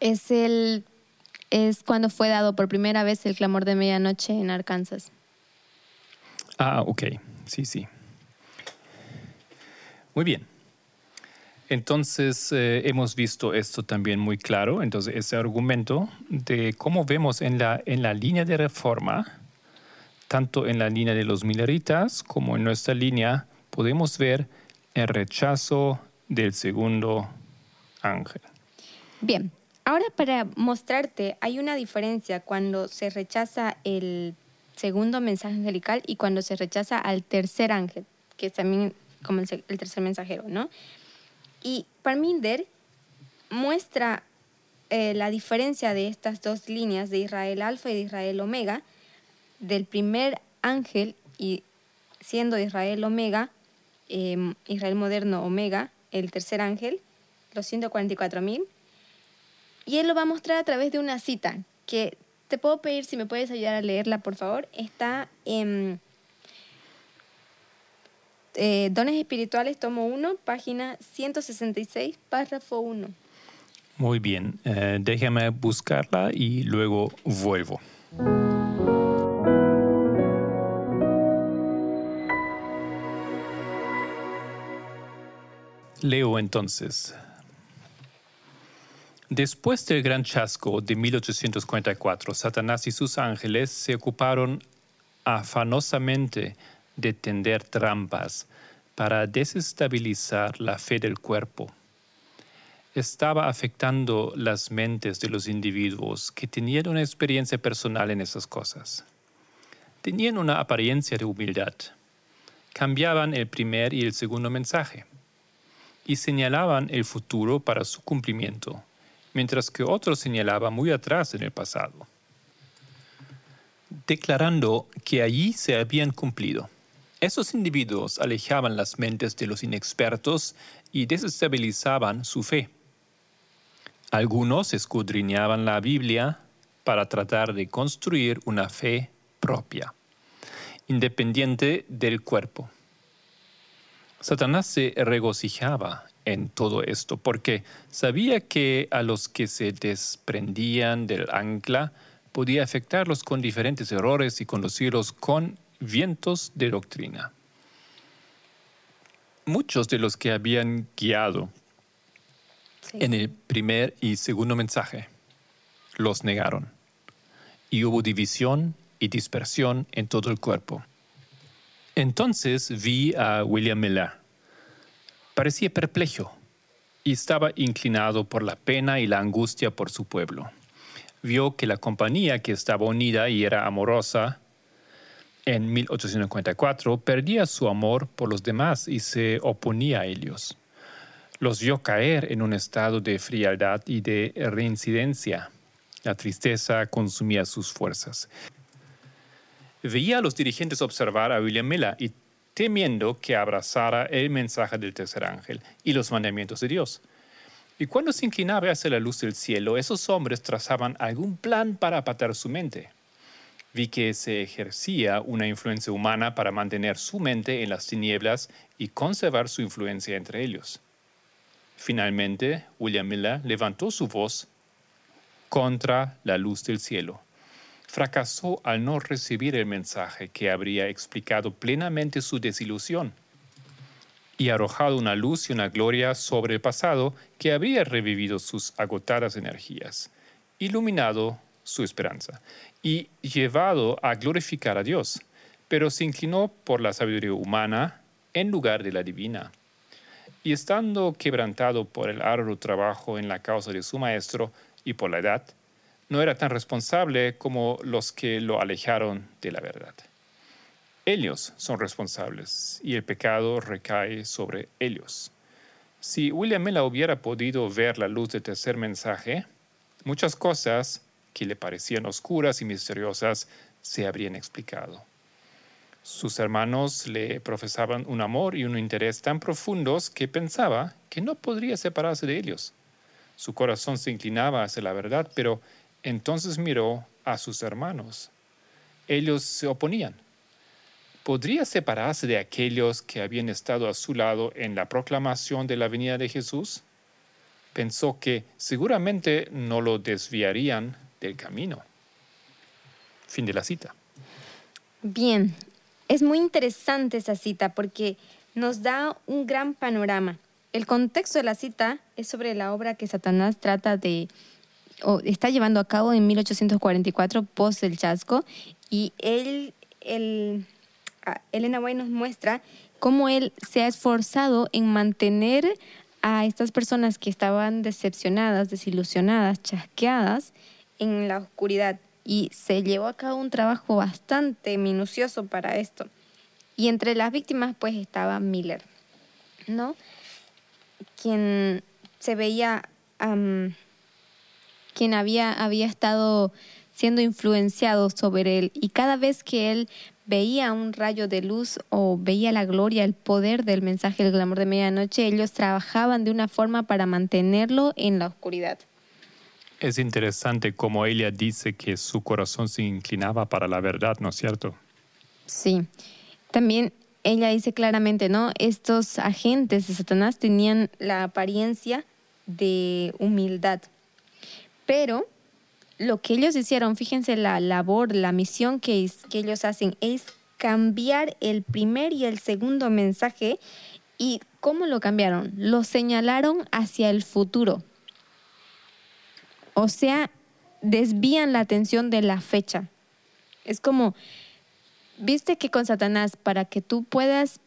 B: Es, el, es cuando fue dado por primera vez el clamor de medianoche en Arkansas.
C: Ah, ok. Sí, sí. Muy bien. Entonces, eh, hemos visto esto también muy claro. Entonces, ese argumento de cómo vemos en la, en la línea de reforma, tanto en la línea de los mileritas como en nuestra línea, podemos ver el rechazo del segundo ángel.
B: Bien, ahora para mostrarte, hay una diferencia cuando se rechaza el segundo mensaje angelical y cuando se rechaza al tercer ángel, que es también como el, el tercer mensajero, ¿no? Y Parminder muestra eh, la diferencia de estas dos líneas de Israel alfa y de Israel omega, del primer ángel y siendo Israel omega, eh, Israel moderno omega, el tercer ángel, los 144.000. Y él lo va a mostrar a través de una cita que te puedo pedir si me puedes ayudar a leerla, por favor. Está en eh, Dones Espirituales, tomo 1, página 166, párrafo 1.
C: Muy bien. Eh, déjame buscarla y luego vuelvo. Leo entonces. Después del gran chasco de 1844, Satanás y sus ángeles se ocuparon afanosamente de tender trampas para desestabilizar la fe del cuerpo. Estaba afectando las mentes de los individuos que tenían una experiencia personal en esas cosas. Tenían una apariencia de humildad. Cambiaban el primer y el segundo mensaje y señalaban el futuro para su cumplimiento, mientras que otros señalaban muy atrás en el pasado, declarando que allí se habían cumplido. Esos individuos alejaban las mentes de los inexpertos y desestabilizaban su fe. Algunos escudriñaban la Biblia para tratar de construir una fe propia, independiente del cuerpo. Satanás se regocijaba en todo esto porque sabía que a los que se desprendían del ancla podía afectarlos con diferentes errores y conducirlos con vientos de doctrina. Muchos de los que habían guiado en el primer y segundo mensaje los negaron y hubo división y dispersión en todo el cuerpo. Entonces vi a William Miller. Parecía perplejo y estaba inclinado por la pena y la angustia por su pueblo. Vio que la compañía que estaba unida y era amorosa en 1854 perdía su amor por los demás y se oponía a ellos. Los vio caer en un estado de frialdad y de reincidencia. La tristeza consumía sus fuerzas veía a los dirigentes observar a William Miller y temiendo que abrazara el mensaje del tercer ángel y los mandamientos de Dios. Y cuando se inclinaba hacia la luz del cielo, esos hombres trazaban algún plan para apatar su mente. Vi que se ejercía una influencia humana para mantener su mente en las tinieblas y conservar su influencia entre ellos. Finalmente, William Miller levantó su voz contra la luz del cielo fracasó al no recibir el mensaje que habría explicado plenamente su desilusión y arrojado una luz y una gloria sobre el pasado que habría revivido sus agotadas energías, iluminado su esperanza y llevado a glorificar a Dios, pero se inclinó por la sabiduría humana en lugar de la divina. Y estando quebrantado por el arduo trabajo en la causa de su maestro y por la edad, no era tan responsable como los que lo alejaron de la verdad. Ellos son responsables y el pecado recae sobre ellos. Si William Miller hubiera podido ver la luz del tercer mensaje, muchas cosas que le parecían oscuras y misteriosas se habrían explicado. Sus hermanos le profesaban un amor y un interés tan profundos que pensaba que no podría separarse de ellos. Su corazón se inclinaba hacia la verdad, pero entonces miró a sus hermanos. Ellos se oponían. ¿Podría separarse de aquellos que habían estado a su lado en la proclamación de la venida de Jesús? Pensó que seguramente no lo desviarían del camino. Fin de la cita.
B: Bien, es muy interesante esa cita porque nos da un gran panorama. El contexto de la cita es sobre la obra que Satanás trata de o está llevando a cabo en 1844 post el chasco y él, él Elena White nos muestra cómo él se ha esforzado en mantener a estas personas que estaban decepcionadas, desilusionadas, chasqueadas en la oscuridad y se llevó a cabo un trabajo bastante minucioso para esto. Y entre las víctimas pues estaba Miller, ¿no? Quien se veía quien había, había estado siendo influenciado sobre él y cada vez que él veía un rayo de luz o veía la gloria, el poder del mensaje del glamour de medianoche, ellos trabajaban de una forma para mantenerlo en la oscuridad.
C: Es interesante como ella dice que su corazón se inclinaba para la verdad, ¿no es cierto?
B: Sí. También ella dice claramente, ¿no? Estos agentes de Satanás tenían la apariencia de humildad, pero lo que ellos hicieron, fíjense la labor, la misión que, que ellos hacen es cambiar el primer y el segundo mensaje. ¿Y cómo lo cambiaron? Lo señalaron hacia el futuro. O sea, desvían la atención de la fecha. Es como, viste que con Satanás, para que tú puedas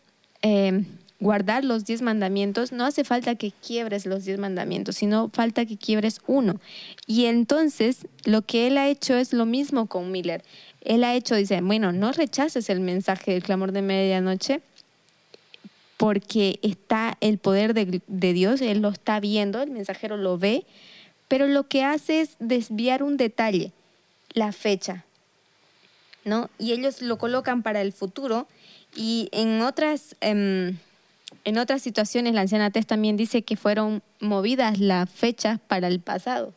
B: eh, guardar los diez mandamientos, no hace falta que quiebres los diez mandamientos, sino falta que quiebres uno. Y entonces lo que él ha hecho es lo mismo con Miller. Él ha hecho, dice, bueno, no rechaces el mensaje del clamor de medianoche porque está el poder de, de Dios, él lo está viendo, el mensajero lo ve, pero lo que hace es desviar un detalle, la fecha, ¿no? Y ellos lo colocan para el futuro y en otras... Em, en otras situaciones, la anciana Tess también dice que fueron movidas las fechas para el pasado.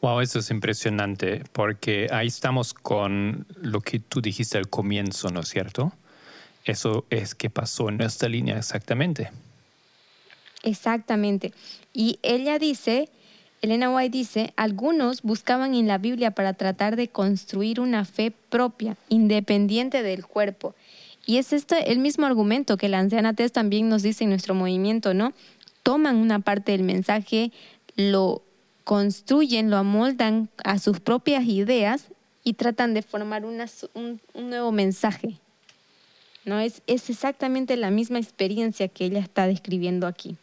C: Wow, eso es impresionante, porque ahí estamos con lo que tú dijiste al comienzo, ¿no es cierto? Eso es que pasó en nuestra línea exactamente.
B: Exactamente. Y ella dice, Elena White dice, algunos buscaban en la Biblia para tratar de construir una fe propia, independiente del cuerpo. Y es este el mismo argumento que la anciana Tess también nos dice en nuestro movimiento, ¿no? Toman una parte del mensaje, lo construyen, lo amoldan a sus propias ideas y tratan de formar un, nuevo mensaje. ¿no? Es exactamente la misma experiencia que ella está describiendo aquí.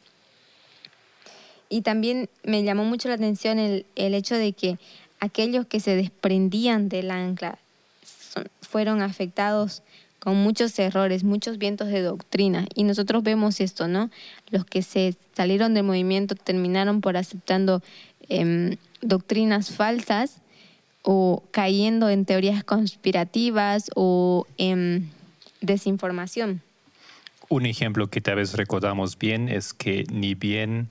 B: Y también me llamó mucho la atención el, el hecho de que aquellos que se desprendían del ancla fueron afectados con muchos errores, muchos vientos de doctrina. Y nosotros vemos esto, ¿no? Los que se salieron del movimiento terminaron por aceptando em, doctrinas falsas o cayendo en teorías conspirativas o en desinformación.
C: Un ejemplo que tal vez recordamos bien es que ni bien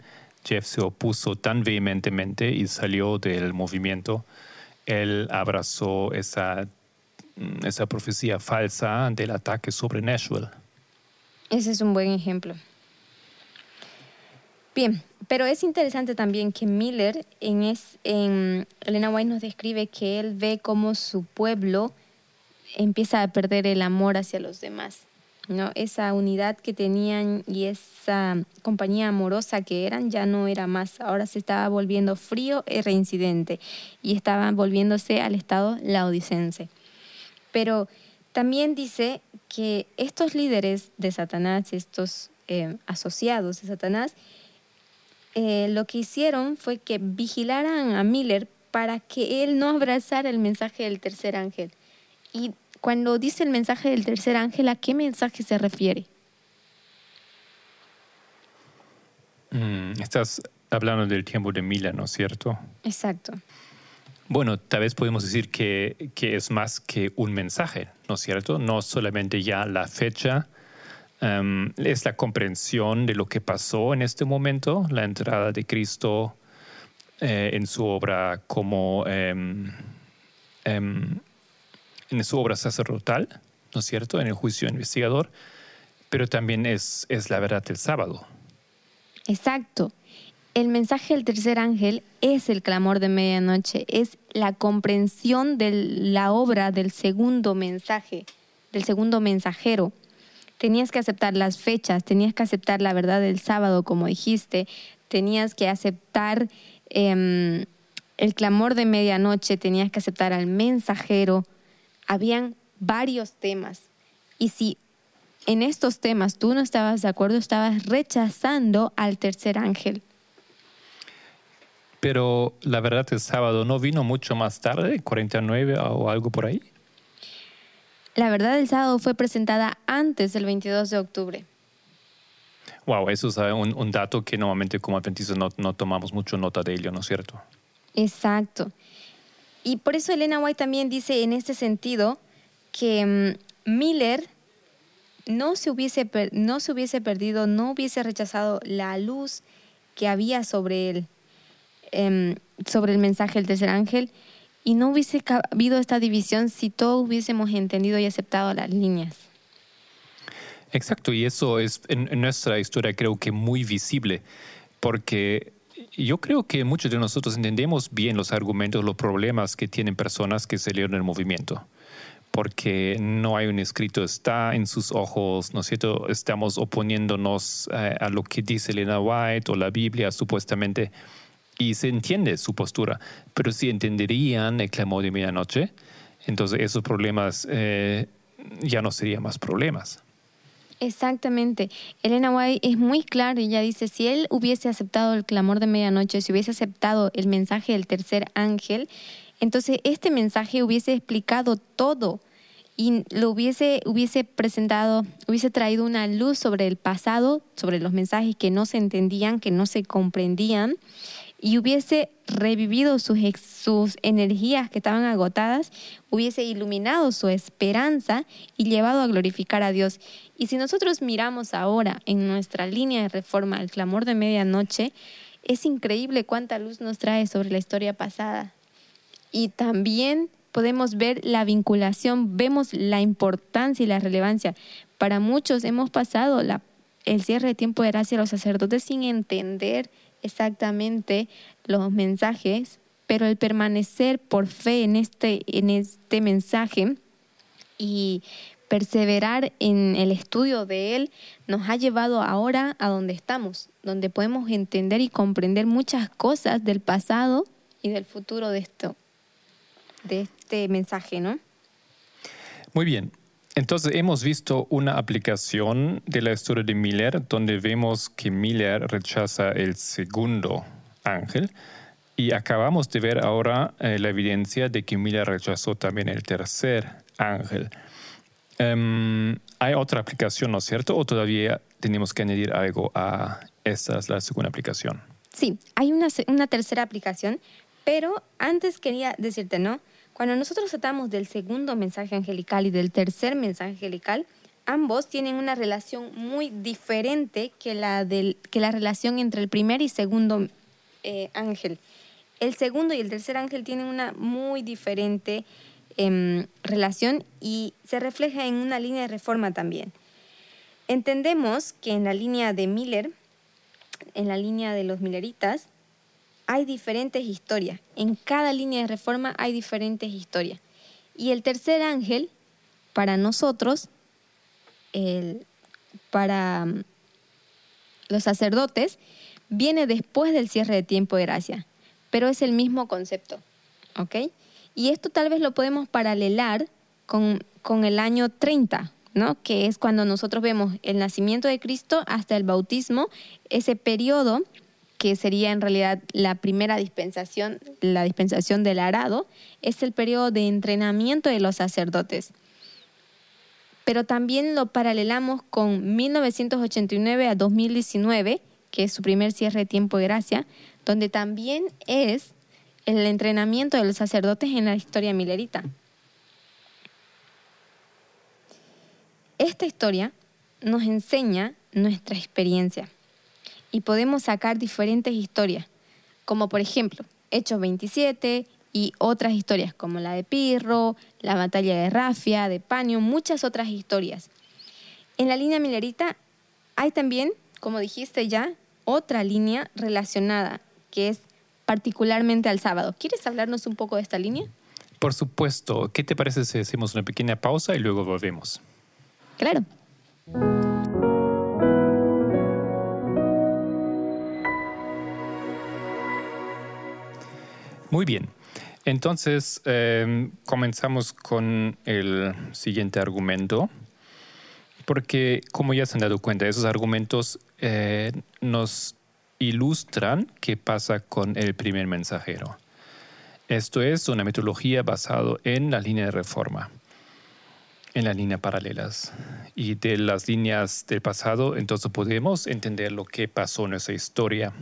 C: Jeff se opuso tan vehementemente y salió del movimiento, él abrazó esa Mm, esa profecía falsa del ataque sobre Nashville.
B: Ese es un buen ejemplo. Bien, pero es interesante también que Miller en, es, en Elena White nos describe que él ve cómo su pueblo empieza a perder el amor hacia los demás. ¿No? Esa unidad que tenían y esa compañía amorosa que eran ya no era más. Ahora se estaba volviendo frío e reincidente y estaba volviéndose al estado laodicense. Pero también dice que estos líderes de Satanás, estos eh, asociados de Satanás, eh, lo que hicieron fue que vigilaran a Miller para que él no abrazara el mensaje del tercer ángel. Y cuando dice el mensaje del tercer ángel, ¿a qué mensaje se refiere?
C: Mm, estás hablando del tiempo de Miller, ¿no es cierto?
B: Exacto.
C: Bueno, tal vez podemos decir que, es más que un mensaje, ¿no es cierto? No solamente ya la fecha, em, es la comprensión de lo que pasó en este momento, la entrada de Cristo eh, en su obra como em, em, en su obra sacerdotal, ¿no es cierto? En el juicio investigador, pero también es, la verdad del sábado.
B: Exacto. El mensaje del tercer ángel es el clamor de medianoche, es la comprensión de la obra del segundo mensaje, del segundo mensajero. Tenías que aceptar las fechas, tenías que aceptar la verdad del sábado, como dijiste, tenías que aceptar em, el clamor de medianoche, tenías que aceptar al mensajero. Habían varios temas. Y si en estos temas tú no estabas de acuerdo, estabas rechazando al tercer ángel.
C: Pero la verdad el sábado no vino mucho más tarde, 49 o algo por ahí.
B: La verdad del sábado fue presentada antes del 22 de octubre.
C: Wow, eso es un, dato que normalmente como adventistas no, no, tomamos mucho nota de ello, ¿no es cierto?
B: Exacto. Y por eso Elena White también dice en este sentido que mm, Miller no se, hubiese, no se hubiese perdido, no hubiese rechazado la luz que había sobre él Em, sobre el mensaje del tercer ángel y no hubiese habido esta división si todos hubiésemos entendido y aceptado las líneas.
C: Exacto, y eso es en, nuestra historia creo que muy visible, porque yo creo que muchos de nosotros entendemos bien los argumentos, los problemas que tienen personas que se en el movimiento, porque no hay un escrito, está en sus ojos, ¿no es cierto? Estamos oponiéndonos eh, a lo que dice Elena White o la Biblia supuestamente y se entiende su postura, pero si entenderían el clamor de medianoche, entonces esos problemas eh, ya no serían más problemas.
B: Exactamente. Elena White es muy clara. Ella dice, si él hubiese aceptado el clamor de medianoche, si hubiese aceptado el mensaje del tercer ángel, entonces este mensaje hubiese explicado todo y lo hubiese, hubiese presentado, hubiese traído una luz sobre el pasado, sobre los mensajes que no se entendían, que no se comprendían, y hubiese revivido sus, sus energías que estaban agotadas, hubiese iluminado su esperanza y llevado a glorificar a Dios. Y si nosotros miramos ahora en nuestra línea de reforma el clamor de medianoche, es increíble cuánta luz nos trae sobre la historia pasada. Y también podemos ver la vinculación, vemos la importancia y la relevancia. Para muchos hemos pasado la, el cierre de tiempo de gracia a los sacerdotes sin entender exactamente los mensajes, pero el permanecer por fe en este, en este mensaje y perseverar en el estudio de él nos ha llevado ahora a donde estamos, donde podemos entender y comprender muchas cosas del pasado y del futuro de esto, de este mensaje, ¿no?
C: Muy bien. Entonces hemos visto una aplicación de la historia de Miller donde vemos que Miller rechaza el segundo ángel y acabamos de ver ahora eh, la evidencia de que Miller rechazó también el tercer ángel. Um, hay otra aplicación, ¿no es cierto? ¿O todavía tenemos que añadir algo a esta, es la segunda aplicación?
B: Sí, hay una, una tercera aplicación, pero antes quería decirte, ¿no? Cuando nosotros tratamos del segundo mensaje angelical y del tercer mensaje angelical, ambos tienen una relación muy diferente que la, del, que la relación entre el primer y segundo eh, ángel. El segundo y el tercer ángel tienen una muy diferente em, relación y se refleja en una línea de reforma también. Entendemos que en la línea de Miller, en la línea de los Milleritas, hay diferentes historias. En cada línea de reforma hay diferentes historias. Y el tercer ángel, para nosotros, para mm, los sacerdotes, viene después del cierre de tiempo de gracia, pero es el mismo concepto. ¿Ok? Y esto tal vez lo podemos paralelar con, con el año 30, ¿no? que es cuando nosotros vemos el nacimiento de Cristo hasta el bautismo, ese periodo que sería en realidad la primera dispensación, la dispensación del arado, es el periodo de entrenamiento de los sacerdotes. Pero también lo paralelamos con 1989 a 2019, que es su primer cierre de tiempo de gracia, donde también es el entrenamiento de los sacerdotes en la historia milerita. Esta historia nos enseña nuestra experiencia y podemos sacar diferentes historias, como por ejemplo Hechos 27 y otras historias como la de Pirro, la batalla de Rafia, de Paño, muchas otras historias. En la línea milerita hay también, como dijiste ya, otra línea relacionada que es particularmente al sábado. ¿Quieres hablarnos un poco de esta línea?
C: Por supuesto. ¿Qué te parece si hacemos una pequeña pausa y luego volvemos?
B: Claro.
C: Muy bien. Entonces, em, comenzamos con el siguiente argumento, porque como ya se han dado cuenta, esos argumentos eh, nos ilustran qué pasa con el primer mensajero. Esto es una metodología basada en la línea de reforma, en las líneas paralelas. Y de las líneas del pasado, entonces podemos entender lo que pasó en esa historia.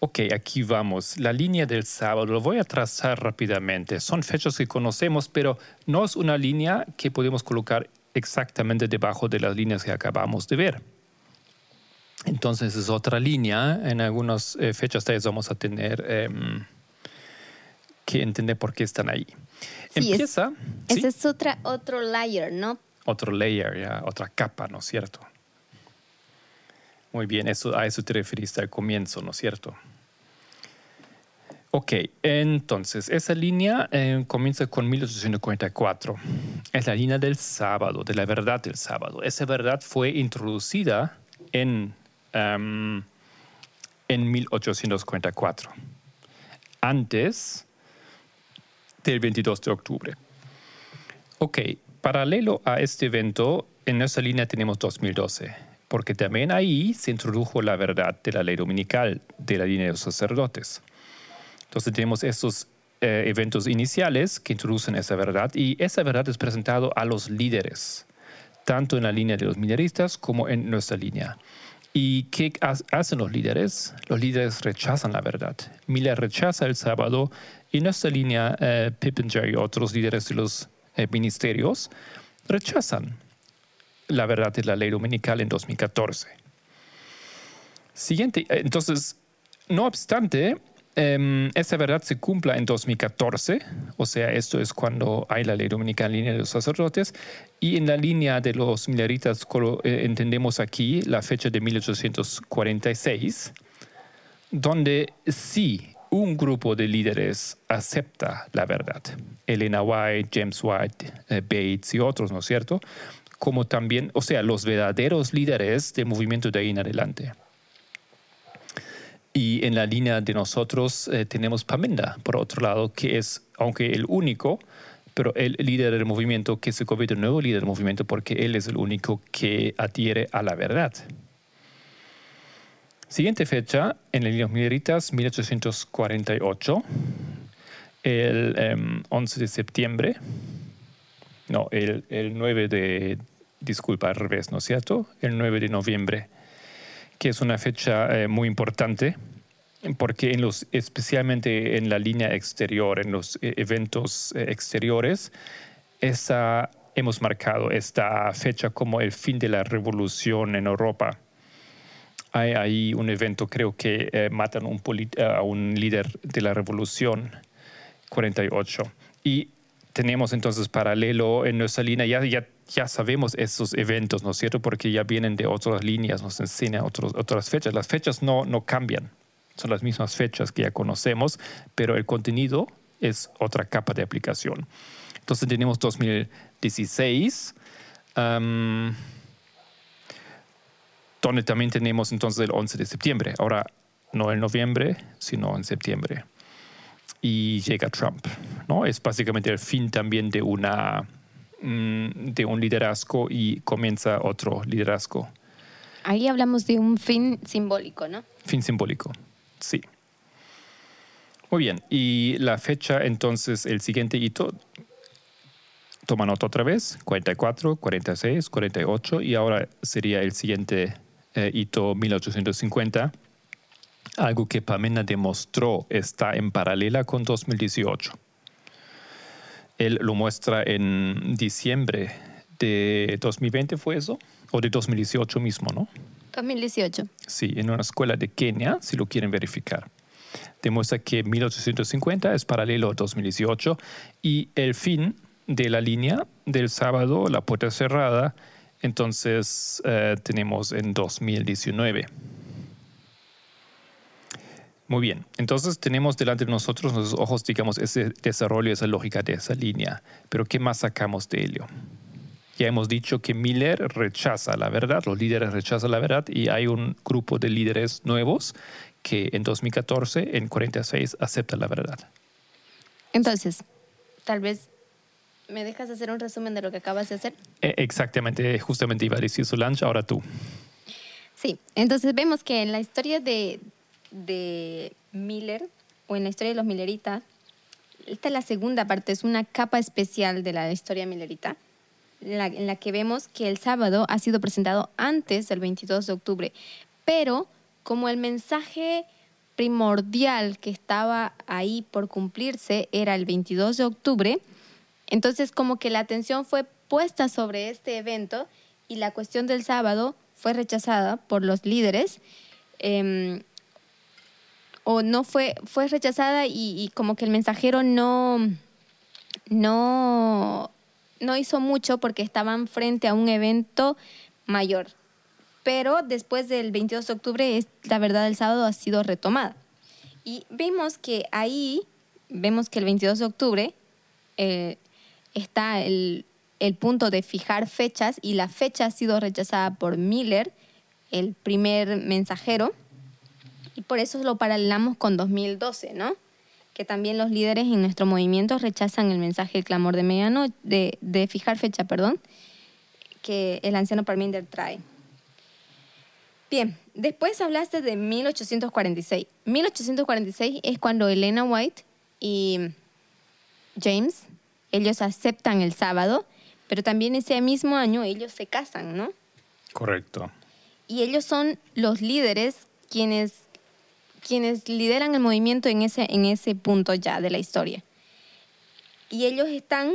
C: Ok, aquí vamos. La línea del sábado, lo voy a trazar rápidamente. Son fechas que conocemos, pero no es una línea que podemos colocar exactamente debajo de las líneas que acabamos de ver. Entonces es otra línea. En algunas eh, fechas de vamos a tener em, que entender por qué están ahí.
B: Empieza. Ese es otra, otro layer, ¿no?
C: Otro layer, ya, otra capa, ¿no es cierto? Muy bien, eso, a eso te referiste al comienzo, ¿no es cierto? Ok, entonces esa línea eh, comienza con 1844. Es la línea del sábado, de la verdad del sábado. Esa verdad fue introducida en, em, en 1844, antes del 22 de octubre. Ok, paralelo a este evento en nuestra línea tenemos 2012, porque también ahí se introdujo la verdad de la ley dominical de la línea de los sacerdotes. Entonces tenemos estos eh, eventos iniciales que introducen esa verdad y esa verdad es presentado a los líderes, tanto en la línea de los mineristas como en nuestra línea. ¿Y qué hacen los líderes? Los líderes rechazan la verdad. Miller rechaza el sábado y nuestra línea, eh, y otros líderes de los eh, ministerios rechazan la verdad de la ley dominical en 2014. Siguiente, eh, entonces, no obstante, em, esa verdad se cumpla en 2014, o sea, esto es cuando hay la ley dominical en línea de los sacerdotes, y en la línea de los mileritas eh, entendemos aquí la fecha de 1846, donde sí un grupo de líderes acepta la verdad. Elena White, James White, eh, Bates y otros, ¿no es cierto? Como también, o sea, los verdaderos líderes del movimiento de ahí en adelante. Y en la línea de nosotros eh, tenemos Pamenda, por otro lado, que es, aunque el único, pero el líder del movimiento que se convierte en nuevo líder del movimiento porque él es el único que adhiere a la verdad. Siguiente fecha, en el Líneas Mineritas, 1848, el 11 em, de septiembre, no, el, 9 de, disculpa, al revés, ¿no es cierto? El 9 de noviembre, que es una fecha eh, muy importante porque en los, especialmente en la línea exterior, en los eh, eventos eh, exteriores, esa, hemos marcado esta fecha como el fin de la revolución en Europa hay ahí un evento, creo que matan un a un líder de la revolución 48. Y tenemos entonces paralelo en nuestra línea, ya, ya, ya sabemos esos eventos, ¿no es cierto? Porque ya vienen de otras líneas, nos enseñan otros, otras fechas. Las fechas no, no cambian, son las mismas fechas que ya conocemos, pero el contenido es otra capa de aplicación. Entonces tenemos 2016 donde también tenemos entonces el 11 de septiembre. Ahora, no en noviembre, sino en septiembre. Y llega Trump, ¿no? Es básicamente el fin también de, una, mm, de un liderazgo y comienza otro liderazgo.
B: Ahí hablamos de un fin simbólico, ¿no?
C: Fin simbólico, sí. Muy bien, y la fecha entonces, el siguiente hito, toma nota otra vez, 44, 46, 48, y ahora sería el siguiente eh, hito 1850, algo que Pamena demostró está en paralela con 2018. Él lo muestra en diciembre de 2020, ¿fue eso? O de 2018 mismo, ¿no?
B: 2018.
C: Sí, en una escuela de Kenia, si lo quieren verificar. Demuestra que 1850 es paralelo a 2018 y el fin de la línea del sábado, la puerta cerrada, entonces eh, tenemos en 2019. Muy bien, entonces tenemos delante de nosotros, nuestros ojos, digamos, ese desarrollo, esa lógica de esa línea. Pero ¿qué más sacamos de ello? Ya hemos dicho que Miller rechaza la verdad, los líderes rechazan la verdad y hay un grupo de líderes nuevos que en 2014, en 46, aceptan la verdad.
B: Entonces, tal vez ¿Me dejas hacer un resumen de lo que acabas de hacer?
C: Eh, exactamente, justamente iba a decir Solange, ahora tú.
B: Sí, entonces vemos que en la historia de, Miller, o en la historia de los Milleritas, esta es la segunda parte, es una capa especial de la historia Millerita, en la que vemos que el sábado ha sido presentado antes del 22 de octubre, pero como el mensaje primordial que estaba ahí por cumplirse era el 22 de octubre, entonces, como que la atención fue puesta sobre este evento y la cuestión del sábado fue rechazada por los líderes. Em, o no fue, fue rechazada y, como que el mensajero no, no, no hizo mucho porque estaban frente a un evento mayor. Pero después del 22 de octubre, la verdad del sábado ha sido retomada. Y vimos que ahí, vemos que el 22 de octubre, eh, está el, punto de fijar fechas y la fecha ha sido rechazada por Miller, el primer mensajero, y por eso lo paralelamos con 2012, ¿no? Que también los líderes en nuestro movimiento rechazan el mensaje del clamor de medianoche, de, de fijar fecha, perdón, que el anciano Parminder trae. Bien, después hablaste de 1846. 1846 es cuando Elena White y James, ellos aceptan el sábado, pero también ese mismo año ellos se casan, ¿no?
C: Correcto.
B: Y ellos son los líderes quienes, quienes lideran el movimiento en ese, en ese punto ya de la historia. Y ellos están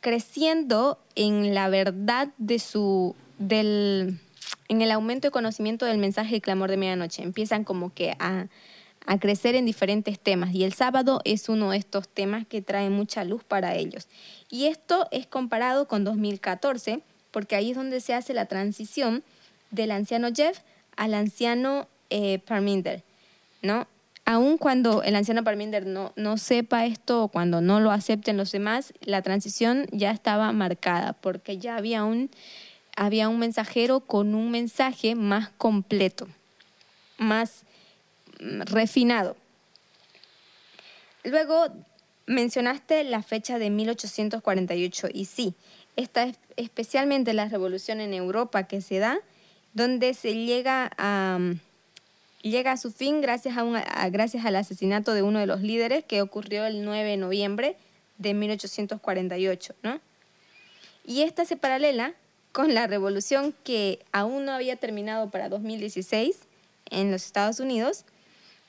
B: creciendo en la verdad de su, del, en el aumento de conocimiento del mensaje y clamor de medianoche. Empiezan como que a, a crecer en diferentes temas y el sábado es uno de estos temas que trae mucha luz para ellos. Y esto es comparado con 2014 porque ahí es donde se hace la transición del anciano Jeff al anciano eh, Parminder, ¿no? Aun cuando el anciano Parminder no, no sepa esto o cuando no lo acepten los demás, la transición ya estaba marcada porque ya había un, había un mensajero con un mensaje más completo, más mm, refinado. Luego mencionaste la fecha de 1848 y sí, esta es especialmente la revolución en Europa que se da, donde se llega a, llega a su fin gracias, a, a gracias al asesinato de uno de los líderes que ocurrió el 9 de noviembre de 1848. ¿no? Y esta se paralela con la revolución que aún no había terminado para 2016 en los Estados Unidos,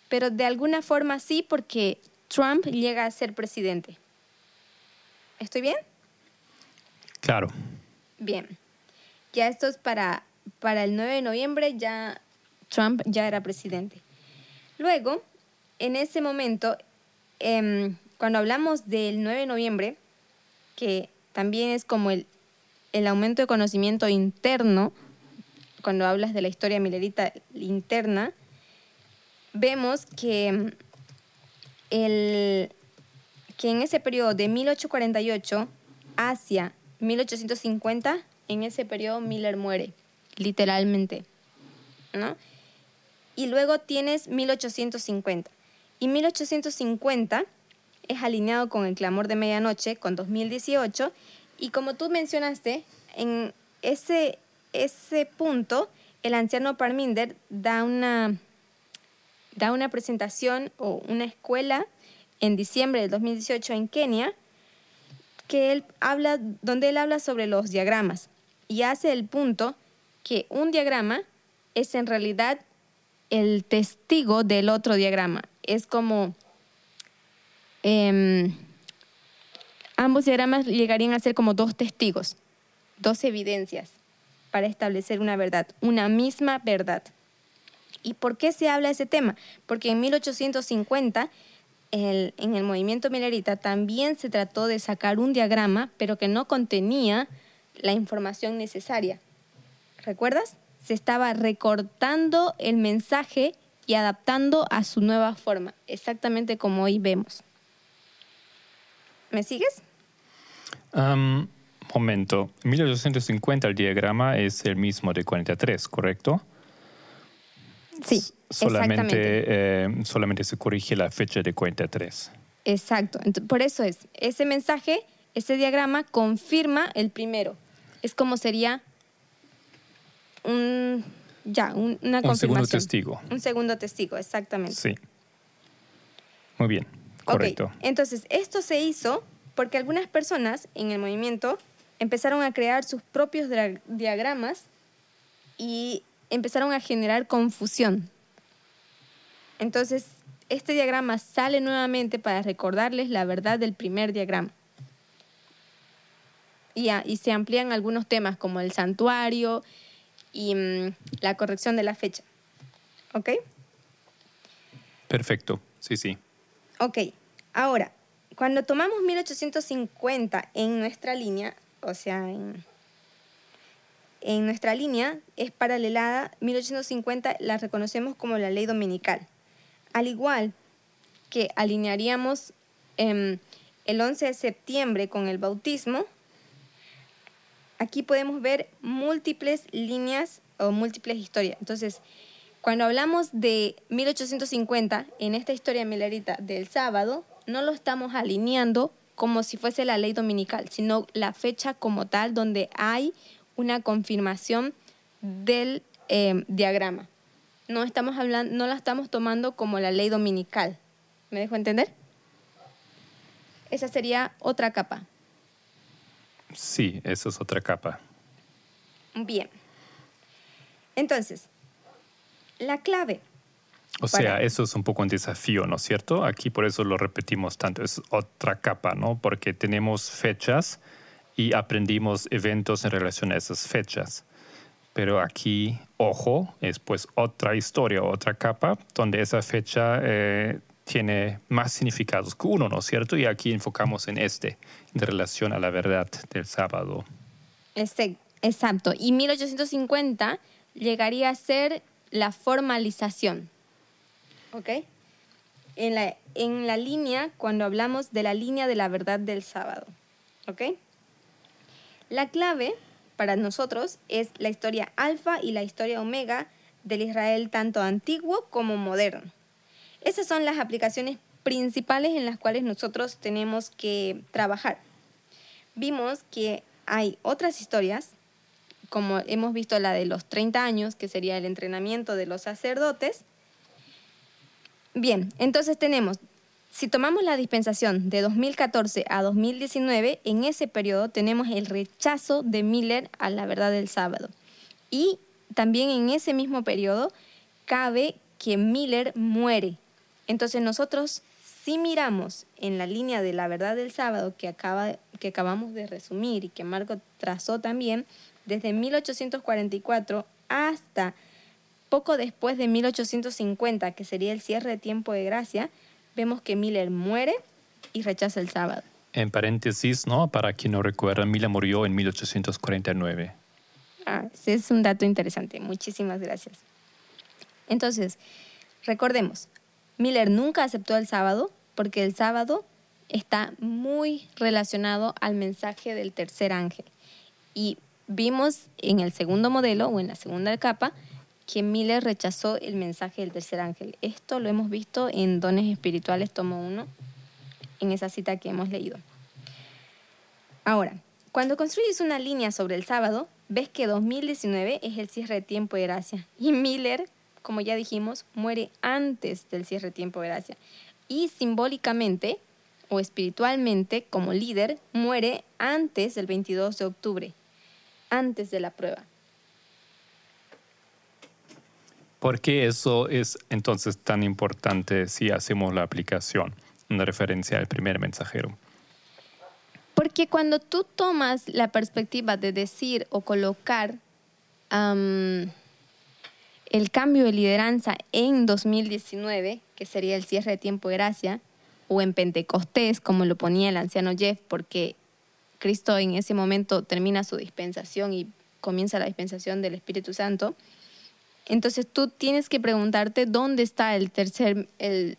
B: pero de alguna forma sí porque Trump llega a ser presidente. ¿Estoy bien?
C: Claro.
B: Bien. Ya esto es para, para el 9 de noviembre, ya Trump ya era presidente. Luego, en ese momento, em, cuando hablamos del 9 de noviembre, que también es como el, el aumento de conocimiento interno, cuando hablas de la historia milerita interna, vemos que, em, el, que en ese periodo de 1848 hacia 1850, en ese periodo Miller muere, literalmente, ¿no? Y luego tienes 1850. Y 1850 es alineado con el clamor de medianoche, con 2018. Y como tú mencionaste, en ese, ese punto, el anciano Parminder da una, da una presentación o una escuela en diciembre del 2018 en Kenia, que él habla, donde él habla sobre los diagramas y hace el punto que un diagrama es en realidad el testigo del otro diagrama. Es como em, ambos diagramas llegarían a ser como dos testigos, dos evidencias para establecer una verdad, una misma verdad. ¿Y por qué se habla de ese tema? Porque en 1850 en el movimiento milerita también se trató de sacar un diagrama, pero que no contenía la información necesaria. ¿Recuerdas? Se estaba recortando el mensaje y adaptando a su nueva forma, exactamente como hoy vemos. ¿Me sigues?
C: Um, momento. 1850 el diagrama es el mismo de 43, ¿correcto?
B: Sí,
C: solamente,
B: exactamente.
C: eh, solamente se corrige la fecha de 43.
B: Exacto. Por eso es, ese mensaje, ese diagrama confirma el primero. Es como sería un, ya, un- una
C: Un segundo
B: confirmación.
C: testigo.
B: Un segundo testigo, exactamente.
C: Sí. Muy bien, correcto.
B: Entonces, esto se hizo porque algunas personas en el movimiento empezaron a crear sus propios diagramas y empezaron a generar confusión. Entonces, este diagrama sale nuevamente para recordarles la verdad del primer diagrama. Y, a- y se amplían algunos temas como el santuario y mm, la corrección de la fecha. ¿Ok?
C: Perfecto, sí, sí.
B: Ok, ahora, cuando tomamos 1850 en nuestra línea, o sea, en, en nuestra línea es paralelada, 1850 la reconocemos como la ley dominical. Al igual que alinearíamos em, el 11 de septiembre con el bautismo, aquí podemos ver múltiples líneas o múltiples historias. Entonces, cuando hablamos de 1850, en esta historia milerita del sábado, no lo estamos alineando como si fuese la ley dominical, sino la fecha como tal donde hay una confirmación del eh, diagrama. No, estamos hablando, no la estamos tomando como la ley dominical. ¿Me dejo entender? Esa sería otra capa.
C: Sí, esa es otra capa.
B: Bien. Entonces, la clave.
C: O
B: Para-
C: sea, eso es un poco un desafío, ¿no es cierto? Aquí por eso lo repetimos tanto, es otra capa, ¿no? Porque tenemos fechas y aprendimos eventos en relación a esas fechas. Pero aquí, ojo, es pues otra historia, otra capa, donde esa fecha eh, tiene más significados que uno, ¿no es cierto? Y aquí enfocamos en este, en relación a la verdad del sábado.
B: Este, exacto. Y 1850 llegaría a ser la formalización. ¿Ok? En la, en la línea, cuando hablamos de la línea de la verdad del sábado. ¿Ok? La clave para nosotros es la historia alfa y la historia omega del Israel tanto antiguo como moderno. Esas son las aplicaciones principales en las cuales nosotros tenemos que trabajar. Vimos que hay otras historias, como hemos visto la de los 30 años, que sería el entrenamiento de los sacerdotes. Bien, entonces tenemos, si tomamos la dispensación de 2014 a 2019, en ese periodo tenemos el rechazo de Miller a la verdad del sábado. Y también en ese mismo periodo cabe que Miller muere. Entonces nosotros si miramos en la línea de la verdad del sábado que, acaba, que acabamos de resumir y que Marco trazó también, desde 1844 hasta poco después de 1850, que sería el cierre de tiempo de gracia, vemos que Miller muere y rechaza el sábado.
C: En paréntesis, ¿no? Para quien no recuerda, Mila murió en 1849.
B: Ah, ese es un dato interesante. Muchísimas gracias. Entonces, recordemos, Miller nunca aceptó el sábado porque el sábado está muy relacionado al mensaje del tercer ángel. Y vimos en el segundo modelo o en la segunda capa que Miller rechazó el mensaje del tercer ángel. Esto lo hemos visto en Dones Espirituales, tomo 1, en esa cita que hemos leído. Ahora, cuando construyes una línea sobre el sábado, ves que 2019 es el cierre de tiempo de gracia. Y Miller, como ya dijimos, muere antes del cierre tiempo de gracia. Y simbólicamente o espiritualmente, como líder, muere antes del 22 de octubre, antes de la prueba.
C: ¿Por qué eso es entonces tan importante si hacemos la aplicación en referencia al primer mensajero?
B: Porque cuando tú tomas la perspectiva de decir o colocar el cambio de lideranza en 2019, que sería el cierre de tiempo de gracia, o en Pentecostés, como lo ponía el anciano Jeff, porque Cristo en ese momento termina su dispensación y comienza la dispensación del Espíritu Santo, entonces tú tienes que preguntarte dónde está el tercer, el,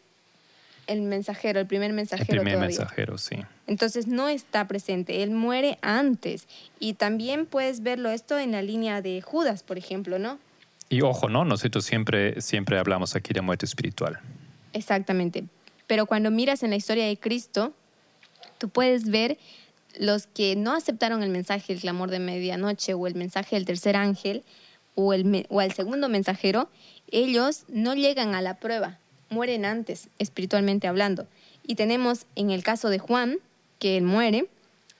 B: el mensajero, el primer
C: El
B: mensajero
C: primer
B: todavía.
C: mensajero, sí.
B: Entonces no está presente, él muere antes. Y también puedes verlo esto en la línea de Judas, por ejemplo, ¿no?
C: Y ojo, ¿no? Nosotros siempre, siempre hablamos aquí de muerte espiritual.
B: Exactamente. Pero cuando miras en la historia de Cristo, tú puedes ver los que no aceptaron el mensaje del clamor de medianoche o el mensaje del tercer ángel o el, o el segundo mensajero, ellos no llegan a la prueba, mueren antes, espiritualmente hablando. Y tenemos en el caso de Juan, que él muere,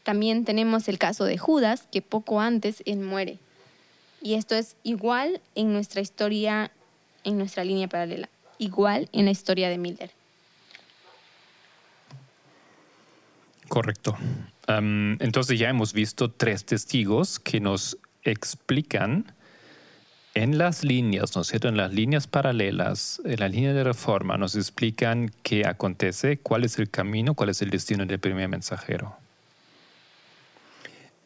B: también tenemos el caso de Judas, que poco antes él muere. Y esto es igual en nuestra historia, en nuestra línea paralela, igual en la historia de Miller.
C: Correcto. Am, entonces ya hemos visto tres testigos que nos explican en las líneas, ¿no es cierto? En las líneas paralelas, en la línea de reforma, nos explican qué acontece, cuál es el camino, cuál es el destino del primer mensajero.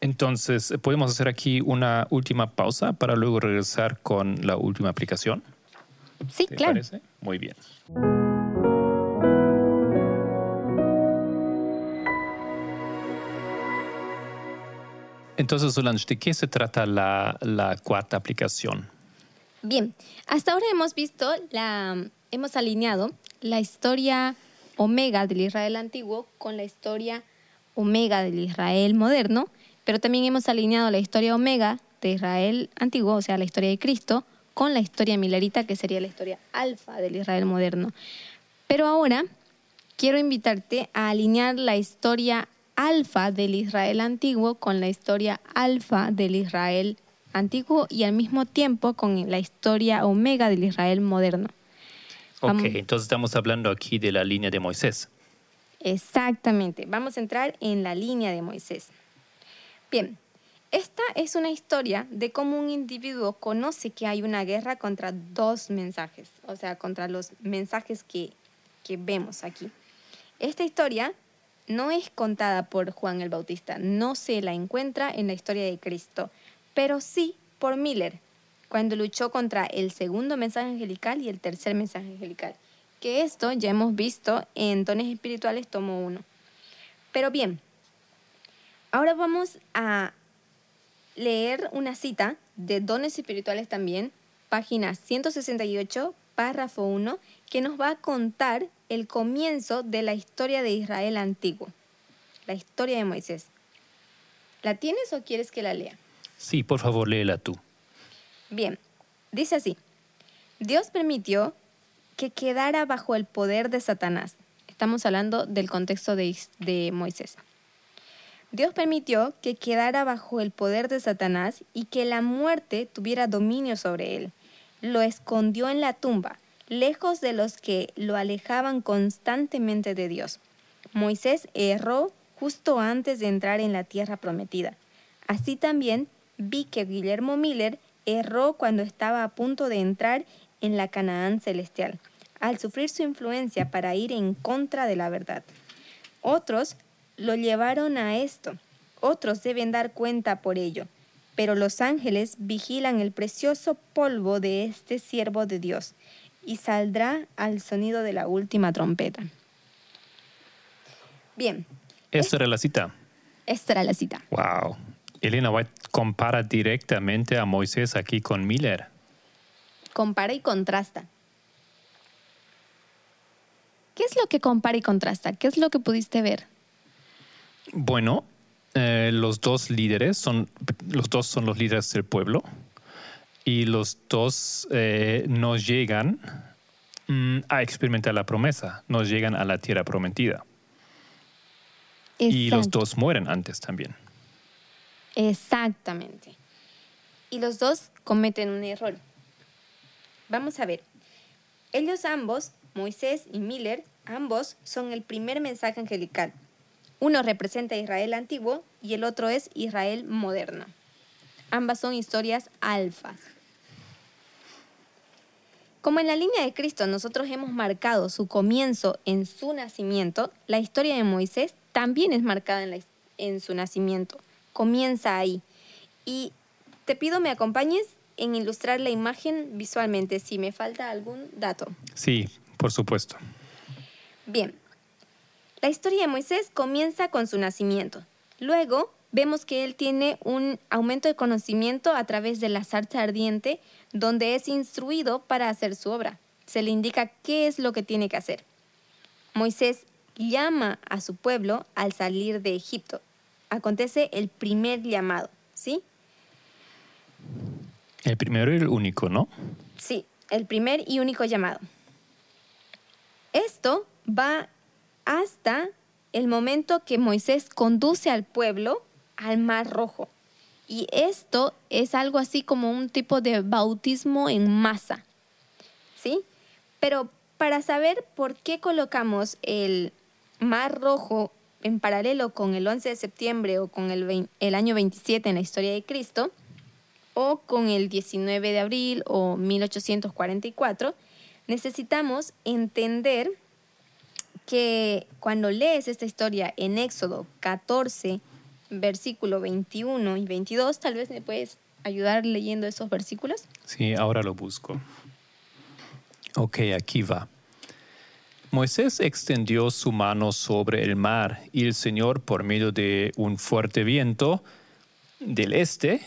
C: Entonces, podemos hacer aquí una última pausa para luego regresar con la última aplicación.
B: Sí,
C: ¿Te
B: claro.
C: parece? Muy bien. Entonces, Solange, ¿de qué se trata la, la cuarta aplicación?
B: Bien, hasta ahora hemos visto, la, hemos alineado la historia omega del Israel antiguo con la historia omega del Israel moderno, pero también hemos alineado la historia omega de Israel antiguo, o sea, la historia de Cristo, con la historia milerita, que sería la historia alfa del Israel moderno. Pero ahora quiero invitarte a alinear la historia alfa del Israel antiguo con la historia alfa del Israel antiguo y al mismo tiempo con la historia omega del Israel moderno.
C: Ok, entonces estamos hablando aquí de la línea de Moisés.
B: Exactamente, vamos a entrar en la línea de Moisés. Bien, esta es una historia de cómo un individuo conoce que hay una guerra contra dos mensajes, o sea, contra los mensajes que, que vemos aquí. Esta historia no es contada por Juan el Bautista, no se la encuentra en la historia de Cristo, pero sí por Miller, cuando luchó contra el segundo mensaje angelical y el tercer mensaje angelical. Que esto ya hemos visto en Dones Espirituales, tomo 1. Pero bien, ahora vamos a leer una cita de Dones Espirituales también, página 168, párrafo 1, que nos va a contar el comienzo de la historia de Israel antiguo, la historia de Moisés. ¿La tienes o quieres que la lea?
C: Sí, por favor, léela tú.
B: Bien, dice así, Dios permitió que quedara bajo el poder de Satanás. Estamos hablando del contexto de, de Moisés. Dios permitió que quedara bajo el poder de Satanás y que la muerte tuviera dominio sobre él. Lo escondió en la tumba, lejos de los que lo alejaban constantemente de Dios. Moisés erró justo antes de entrar en la tierra prometida. Así también vi que Guillermo Miller erró cuando estaba a punto de entrar en la Canaán celestial, al sufrir su influencia para ir en contra de la verdad. Otros lo llevaron a esto, otros deben dar cuenta por ello, pero los ángeles vigilan el precioso polvo de este siervo de Dios, y saldrá al sonido de la última trompeta. Bien,
C: Esta era la cita.
B: esta era la cita.
C: Wow. Elena White compara directamente a Moisés aquí con Miller.
B: compara y contrasta. ¿Qué es lo que compara y contrasta? ¿Qué es lo que pudiste ver?
C: Bueno, eh, los dos líderes son los dos son los líderes del pueblo y los dos eh, no llegan mm, a experimentar la promesa, no llegan a la tierra prometida y los dos mueren antes también.
B: Exactamente. Y los dos cometen un error. Vamos a ver. Ellos ambos, Moisés y Miller, ambos son el primer mensaje angelical. Uno representa a Israel antiguo y el otro es Israel moderno. Ambas son historias alfas. Como en la línea de Cristo nosotros hemos marcado su comienzo en su nacimiento, la historia de Moisés también es marcada en, la en su nacimiento. Comienza ahí. Y te pido me acompañes en ilustrar la imagen visualmente si me falta algún dato.
C: Sí, por supuesto.
B: Bien, la historia de Moisés comienza con su nacimiento. Luego vemos que él tiene un aumento de conocimiento a través de la zarza ardiente, donde es instruido para hacer su obra. Se le indica qué es lo que tiene que hacer. Moisés llama a su pueblo al salir de Egipto. Acontece el primer llamado, ¿sí?
C: El primero y el único, ¿no?
B: Sí, el primer y único llamado. Esto va hasta el momento que Moisés conduce al pueblo al Mar Rojo. Y esto es algo así como un tipo de bautismo en masa. ¿Sí? Pero para saber por qué colocamos el Mar Rojo en paralelo con el 11 de septiembre o con el, vein- el año 27 en la historia de Cristo, o con el 19 de abril o 1844, necesitamos entender que cuando lees esta historia en Éxodo 14, versículo 21 y 22, tal vez me puedes ayudar leyendo esos versículos.
C: Sí, ahora lo busco. Ok, aquí va. Moisés extendió su mano sobre el mar y el Señor, por medio de un fuerte viento del este,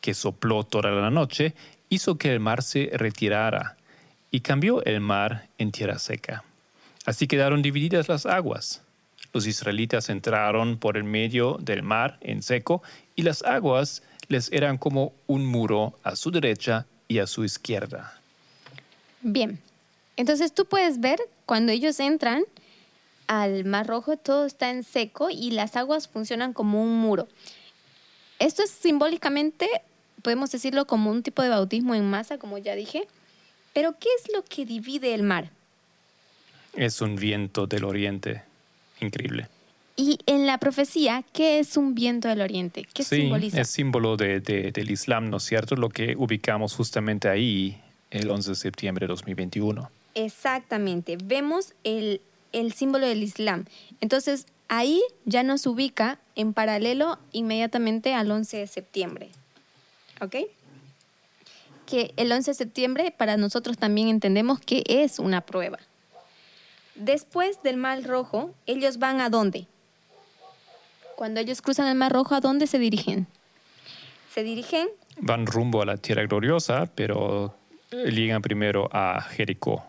C: que sopló toda la noche, hizo que el mar se retirara y cambió el mar en tierra seca. Así quedaron divididas las aguas. Los israelitas entraron por el medio del mar en seco y las aguas les eran como un muro a su derecha y a su izquierda.
B: Bien, entonces tú puedes ver cuando ellos entran al Mar Rojo, todo está en seco y las aguas funcionan como un muro. Esto es simbólicamente, podemos decirlo como un tipo de bautismo en masa, como ya dije, pero ¿qué es lo que divide el mar?
C: Es un viento del oriente increíble.
B: Y en la profecía, ¿qué es un viento del oriente? ¿Qué
C: sí,
B: simboliza?
C: es símbolo de- de- del Islam, ¿no es cierto? Lo que ubicamos justamente ahí el 11 de septiembre de 2021.
B: Exactamente, vemos el, el símbolo del Islam. Entonces, ahí ya nos ubica en paralelo inmediatamente al 11 de septiembre. ¿Ok? Que el 11 de septiembre para nosotros también entendemos que es una prueba. Después del Mar Rojo, ellos van a dónde? Cuando ellos cruzan el Mar Rojo, ¿a dónde se dirigen? Se dirigen
C: Van rumbo a la tierra gloriosa, pero llegan primero a Jericó.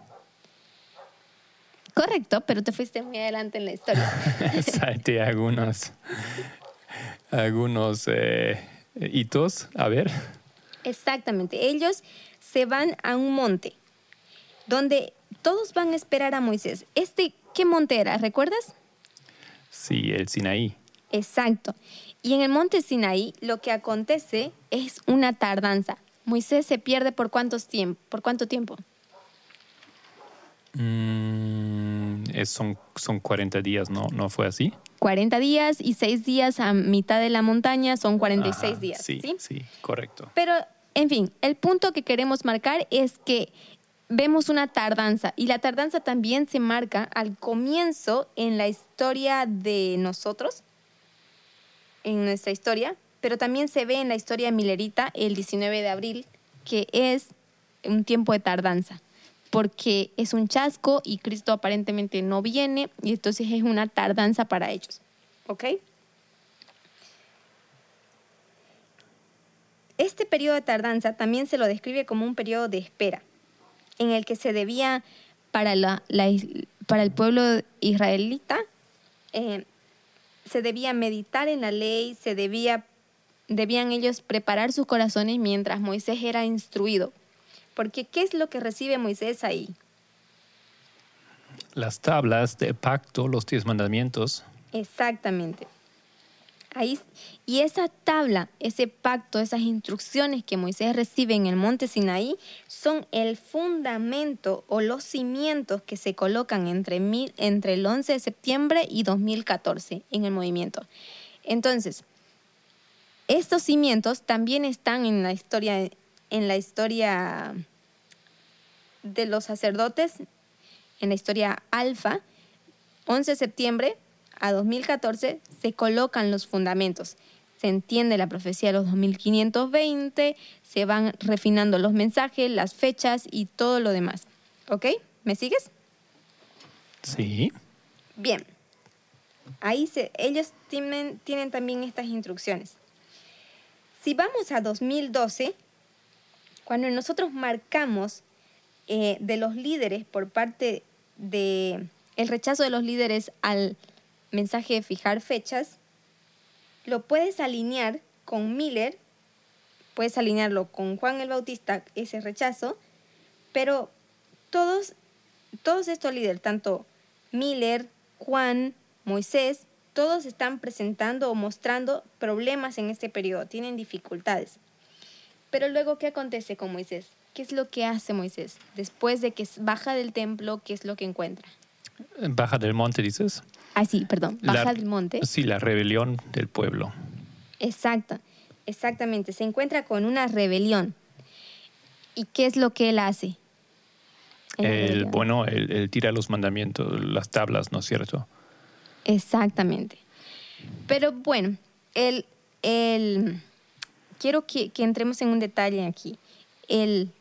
B: Correcto, pero te fuiste muy adelante en la historia.
C: Salte algunos, algunos eh, hitos. A ver.
B: Exactamente. Ellos se van a un monte donde todos van a esperar a Moisés. Este, ¿qué monte era? ¿Recuerdas?
C: Sí, el Sinaí.
B: Exacto. Y en el monte Sinaí lo que acontece es una tardanza. Moisés se pierde por cuántos tiempo, por cuánto tiempo?
C: Mm, es- son, son 40 días, ¿no? ¿No fue así?
B: 40 días y 6 días a mitad de la montaña son 46
C: Ajá,
B: días.
C: Sí,
B: ¿sí?
C: sí, correcto.
B: Pero, en fin, el punto que queremos marcar es que vemos una tardanza y la tardanza también se marca al comienzo en la historia de nosotros, en nuestra historia, pero también se ve en la historia de Milerita el 19 de abril, que es un tiempo de tardanza, porque es un chasco y Cristo aparentemente no viene y entonces es una tardanza para ellos. ¿Ok? Este periodo de tardanza también se lo describe como un periodo de espera, en el que se debía para, la, la para el pueblo israelita, eh, se debía meditar en la ley, se debía, debían ellos preparar sus corazones mientras Moisés era instruido. Porque ¿qué es lo que recibe Moisés ahí?
C: Las tablas del pacto, los diez mandamientos,
B: Exactamente. Y esa tabla, ese pacto, esas instrucciones que Moisés recibe en el monte Sinaí son el fundamento o los cimientos que se colocan entre, mil- entre el 11 de septiembre y 2014 en el movimiento. Entonces, estos cimientos también están en la historia, en la historia de los sacerdotes, en la historia alfa, 11 de septiembre a 2014 se colocan los fundamentos. Se entiende la profecía de los 2520, se van refinando los mensajes, las fechas y todo lo demás. ¿Ok? ¿Me sigues?
C: sí.
B: Bien. Ahí se, ellos tienen, tienen también estas instrucciones. Si vamos a 2012, cuando nosotros marcamos eh, de los líderes por parte de el rechazo de los líderes al mensaje de fijar fechas, lo puedes alinear con Miller, puedes alinearlo con Juan el Bautista, ese rechazo, pero todos, todos estos líderes, tanto Miller, Juan, Moisés, todos están presentando o mostrando problemas en este periodo, tienen dificultades. Pero luego, ¿qué acontece con Moisés? ¿Qué es lo que hace Moisés? Después de que baja del templo, ¿qué es lo que encuentra?
C: Baja del monte, dices.
B: Ah, sí, perdón, baja
C: La-
B: del monte.
C: Sí, la rebelión del pueblo.
B: Exacto, exactamente. Se encuentra con una rebelión. ¿Y qué es lo que él hace?
C: El, bueno, él, él tira los mandamientos, las tablas, ¿no es cierto?
B: Exactamente. Pero bueno, él, él- quiero que, que entremos en un detalle aquí. Él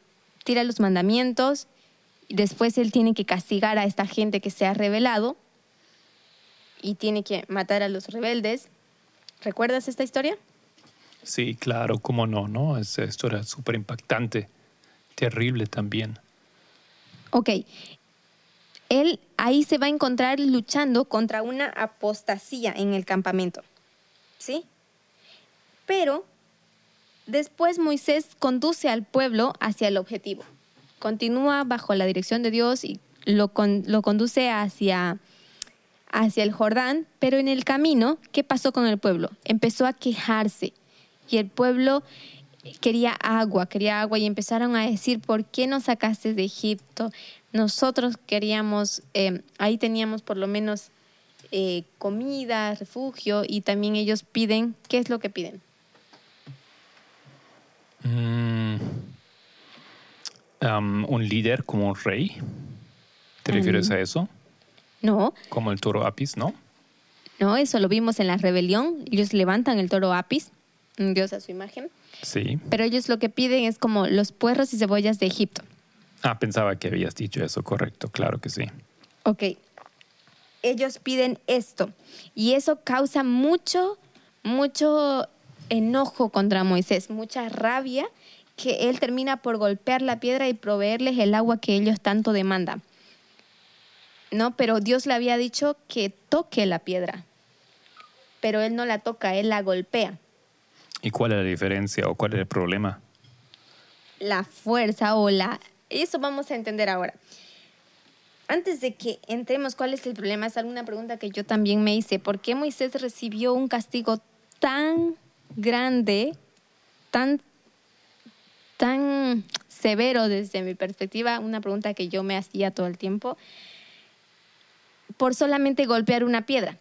B: tira los mandamientos, y después él tiene que castigar a esta gente que se ha rebelado y tiene que matar a los rebeldes. ¿Recuerdas esta historia?
C: Sí, claro, cómo no, ¿no? Es esto era súper impactante, terrible también.
B: Ok. Él ahí se va a encontrar luchando contra una apostasía en el campamento. ¿Sí? Pero Después Moisés conduce al pueblo hacia el objetivo. Continúa bajo la dirección de Dios y lo, con- lo conduce hacia, hacia el Jordán, pero en el camino, ¿qué pasó con el pueblo? Empezó a quejarse y el pueblo quería agua, quería agua y empezaron a decir, ¿por qué nos sacaste de Egipto? Nosotros queríamos, eh, ahí teníamos por lo menos eh, comida, refugio y también ellos piden, ¿qué es lo que piden?
C: Mm, um, un líder como un rey. ¿Te refieres a eso?
B: No,
C: Como el toro Apis, ¿no?
B: no, eso lo vimos en la rebelión. Ellos levantan el toro Apis, un dios a su imagen,
C: Sí.
B: pero ellos lo que piden es como los puerros y cebollas de Egipto.
C: Ah, pensaba que habías dicho eso, correcto, claro que sí.
B: Ok. Ellos piden esto y eso causa mucho, mucho enojo contra Moisés, mucha rabia que él termina por golpear la piedra y proveerles el agua que ellos tanto demandan. No, pero Dios le había dicho que toque la piedra, pero él no la toca, él la golpea.
C: ¿Y cuál es la diferencia o cuál es el problema?
B: la fuerza o la... Eso vamos a entender ahora. Antes de que entremos, ¿cuál es el problema? Es alguna pregunta que yo también me hice. ¿Por qué Moisés recibió un castigo tan grande, tan, tan severo desde mi perspectiva? Una pregunta que yo me hacía todo el tiempo. Por solamente golpear una piedra.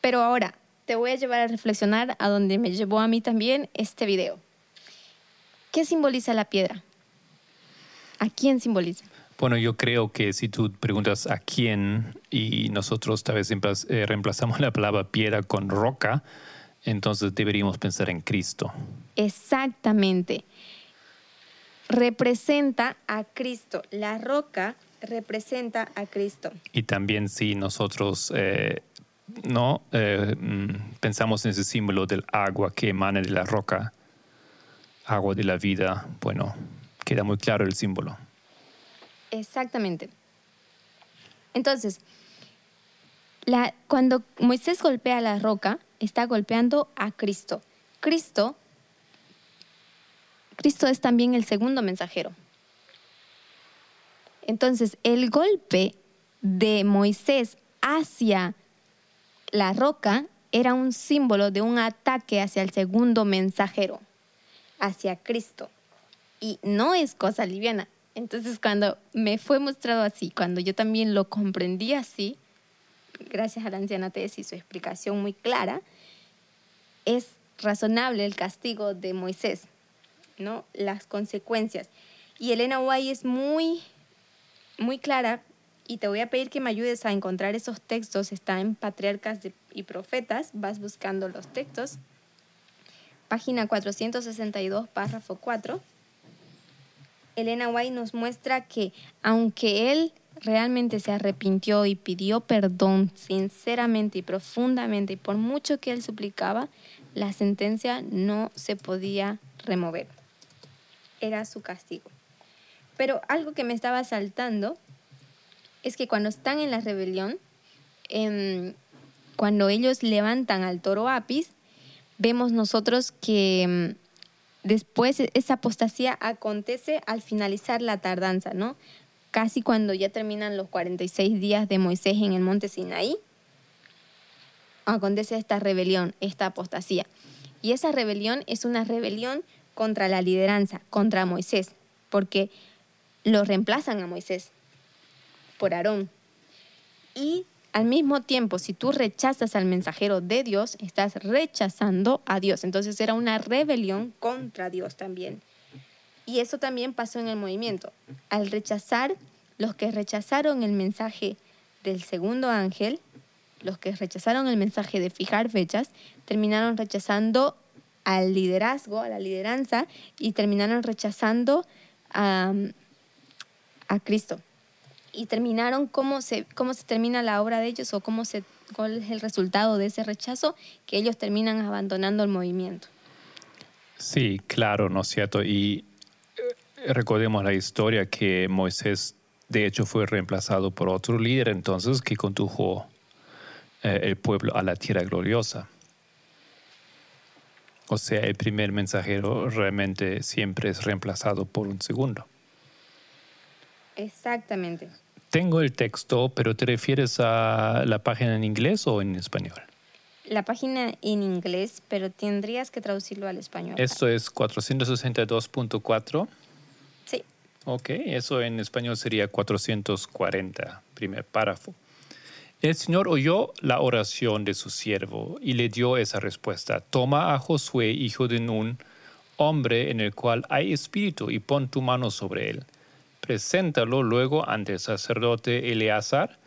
B: Pero ahora te voy a llevar a reflexionar a donde me llevó a mí también este video. ¿Qué simboliza la piedra? ¿A quién simboliza?
C: Bueno, yo creo que si tú preguntas a quién y nosotros tal vez eh, reemplazamos la palabra piedra con roca, entonces deberíamos pensar en Cristo.
B: Exactamente. Representa a Cristo. La roca representa a Cristo.
C: Y también si nosotros eh, no Eh, mm, pensamos en ese símbolo del agua que emana de la roca, agua de la vida, bueno, queda muy claro el símbolo.
B: Exactamente. Entonces, la- cuando Moisés golpea la roca, está golpeando a Cristo. Cristo, Cristo es también el segundo mensajero. Entonces, el golpe de Moisés hacia la roca era un símbolo de un ataque hacia el segundo mensajero, hacia Cristo. Y no es cosa liviana. Entonces, cuando me fue mostrado así, cuando yo también lo comprendí así, gracias a la anciana Tess y su explicación muy clara, es razonable el castigo de Moisés, ¿no? Las consecuencias. Y Elena White es muy, muy clara y te voy a pedir que me ayudes a encontrar esos textos. Está en Patriarcas y Profetas, vas buscando los textos. Página 462, párrafo 4. Elena White nos muestra que aunque él realmente se arrepintió y pidió perdón sinceramente y profundamente y por mucho que él suplicaba, la sentencia no se podía remover. Era su castigo. Pero algo que me estaba saltando es que cuando están en la rebelión, em, cuando ellos levantan al toro Apis, vemos nosotros que em, después esa apostasía acontece al finalizar la tardanza, ¿no? Casi cuando ya terminan los 46 días de Moisés en el monte Sinaí, acontece esta rebelión, esta apostasía. Y esa rebelión es una rebelión contra la lideranza, contra Moisés, porque lo reemplazan a Moisés por Aarón. Y al mismo tiempo, si tú rechazas al mensajero de Dios, estás rechazando a Dios. Entonces era una rebelión contra Dios también. Y eso también pasó en el movimiento. Al rechazar, los que rechazaron el mensaje del segundo ángel, los que rechazaron el mensaje de fijar fechas, terminaron rechazando al liderazgo, a la lideranza, y terminaron rechazando a, a Cristo y terminaron cómo se, cómo se termina la obra de ellos o cómo se, cuál es el resultado de ese rechazo, que ellos terminan abandonando el movimiento.
C: Sí, claro, ¿no es cierto? Y eh, recordemos la historia que Moisés, de hecho, fue reemplazado por otro líder entonces que condujo eh, el pueblo a la tierra gloriosa. O sea, el primer mensajero realmente siempre es reemplazado por un segundo.
B: Exactamente.
C: Tengo el texto, pero ¿te refieres a la página en inglés o en español?
B: La página en inglés, pero tendrías que traducirlo al español.
C: Esto es 462.4.
B: Sí.
C: Ok, eso en español sería 440, primer párrafo. El Señor oyó la oración de su siervo y le dio esa respuesta. Toma a Josué, hijo de Nun, hombre en el cual hay espíritu, y pon tu mano sobre él. Preséntalo luego ante el sacerdote Eleazar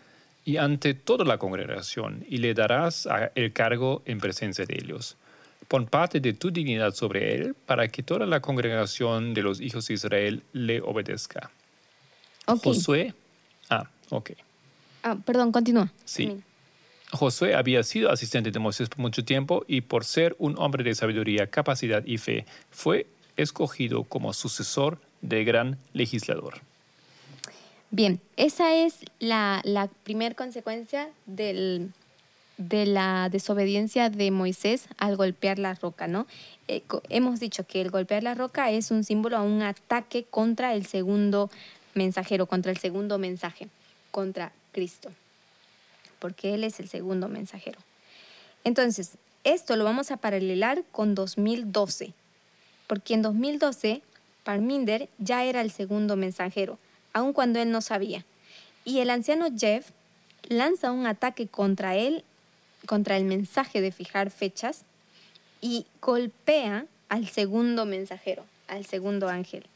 C: y ante toda la congregación, y le darás el cargo en presencia de ellos. Pon parte de tu dignidad sobre él, para que toda la congregación de los hijos de Israel le obedezca. Josué. Ah, ok.
B: Ah, perdón, continúa.
C: Sí.
B: Termina.
C: Josué había sido asistente de Moisés por mucho tiempo y por ser un hombre de sabiduría, capacidad y fe, fue escogido como sucesor del gran legislador.
B: Bien, esa es la, la primera consecuencia del, de la desobediencia de Moisés al golpear la roca, ¿no? Eh, hemos dicho que el golpear la roca es un símbolo a un ataque contra el segundo mensajero, contra el segundo mensaje, contra Cristo, porque Él es el segundo mensajero. Entonces, esto lo vamos a paralelar con 2012, porque en 2012 Parminder ya era el segundo mensajero, aun cuando él no sabía. Y el anciano Jeff lanza un ataque contra él, contra el mensaje de fijar fechas, y golpea al segundo mensajero, al segundo ángel.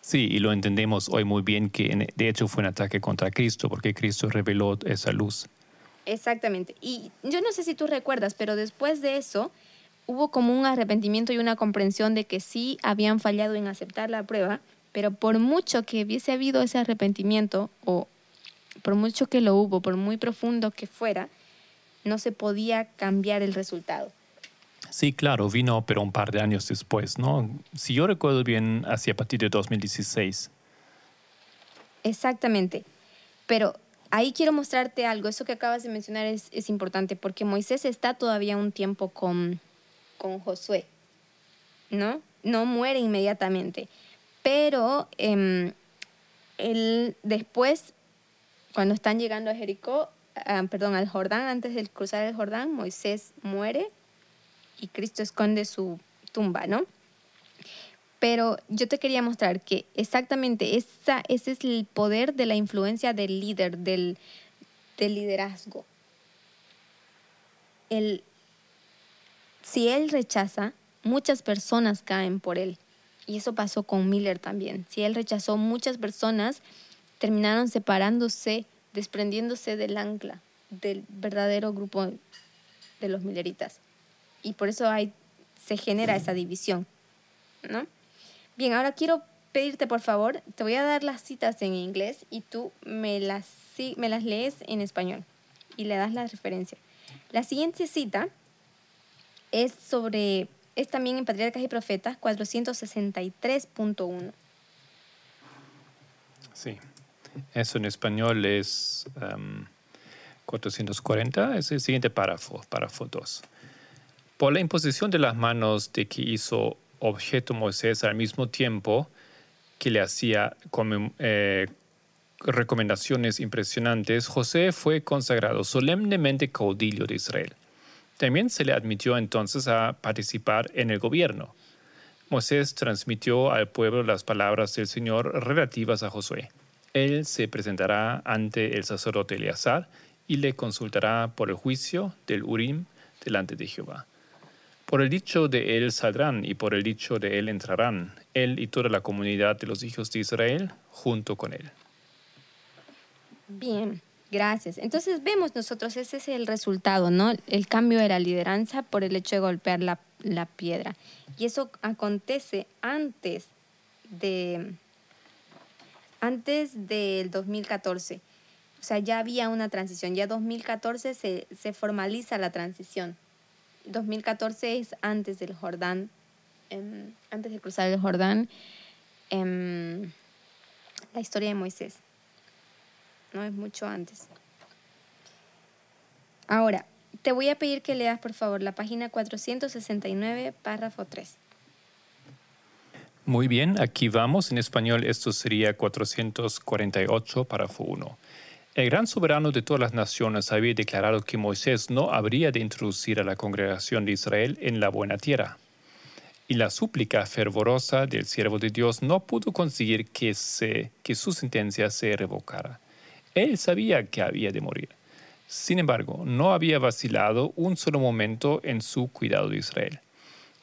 C: Sí, y lo entendemos hoy muy bien que de hecho fue un ataque contra Cristo, porque Cristo reveló esa luz.
B: Exactamente. Y yo no sé si tú recuerdas, pero después de eso hubo como un arrepentimiento y una comprensión de que sí habían fallado en aceptar la prueba, pero por mucho que hubiese habido ese arrepentimiento, o por mucho que lo hubo, por muy profundo que fuera, no se podía cambiar el resultado.
C: Sí, claro, vino, pero un par de años después, ¿no? Si yo recuerdo bien, hacia a partir de 2016.
B: Exactamente. Pero ahí quiero mostrarte algo. Eso que acabas de mencionar es, es importante porque Moisés está todavía un tiempo con, con Josué, ¿no? No muere inmediatamente. Pero em, él después, cuando están llegando a Jericó, ah, perdón, al Jordán, antes de cruzar el Jordán, Moisés muere y Cristo esconde su tumba, ¿no? Pero yo te quería mostrar que exactamente esa, ese es el poder de la influencia del líder, del, del liderazgo. El, si él rechaza, muchas personas caen por él. Y eso pasó con Miller también. Si él rechazó, muchas personas terminaron separándose, desprendiéndose del ancla, del verdadero grupo de los Milleritas. Y por eso hay, se genera esa división, ¿no? Bien, ahora quiero pedirte, por favor, te voy a dar las citas en inglés y tú me las, me las lees en español y le das la referencia. La siguiente cita es sobre, es también en Patriarcas y Profetas 463.1.
C: Sí. Eso en español es em, 440, es el siguiente párrafo, párrafo 2. Por la imposición de las manos de que hizo objeto Moisés al mismo tiempo que le hacía como, eh, recomendaciones impresionantes, José fue consagrado solemnemente caudillo de Israel. También se le admitió entonces a participar en el gobierno. Moisés transmitió al pueblo las palabras del Señor relativas a Josué. Él se presentará ante el sacerdote Eleazar y le consultará por el juicio del Urim delante de Jehová. Por el dicho de él saldrán y por el dicho de él entrarán, él y toda la comunidad de los hijos de Israel junto con él.
B: Bien, gracias. Entonces vemos nosotros, ese es el resultado, ¿no? El cambio de la lideranza por el hecho de golpear la, la piedra. Y eso acontece antes de antes del 2014. O sea, ya había una transición. Ya 2014 se, se formaliza la transición. 2014 es antes del Jordán, em, antes de cruzar el Jordán, em, la historia de Moisés. No es mucho antes. Ahora, te voy a pedir que leas, por favor, la página 469, párrafo 3.
C: Muy bien, aquí vamos. En español esto sería 448, párrafo 1. El gran soberano de todas las naciones había declarado que Moisés no habría de introducir a la congregación de Israel en la buena tierra. Y la súplica fervorosa del siervo de Dios no pudo conseguir que, se, que su sentencia se revocara. Él sabía que había de morir. Sin embargo, no había vacilado un solo momento en su cuidado de Israel.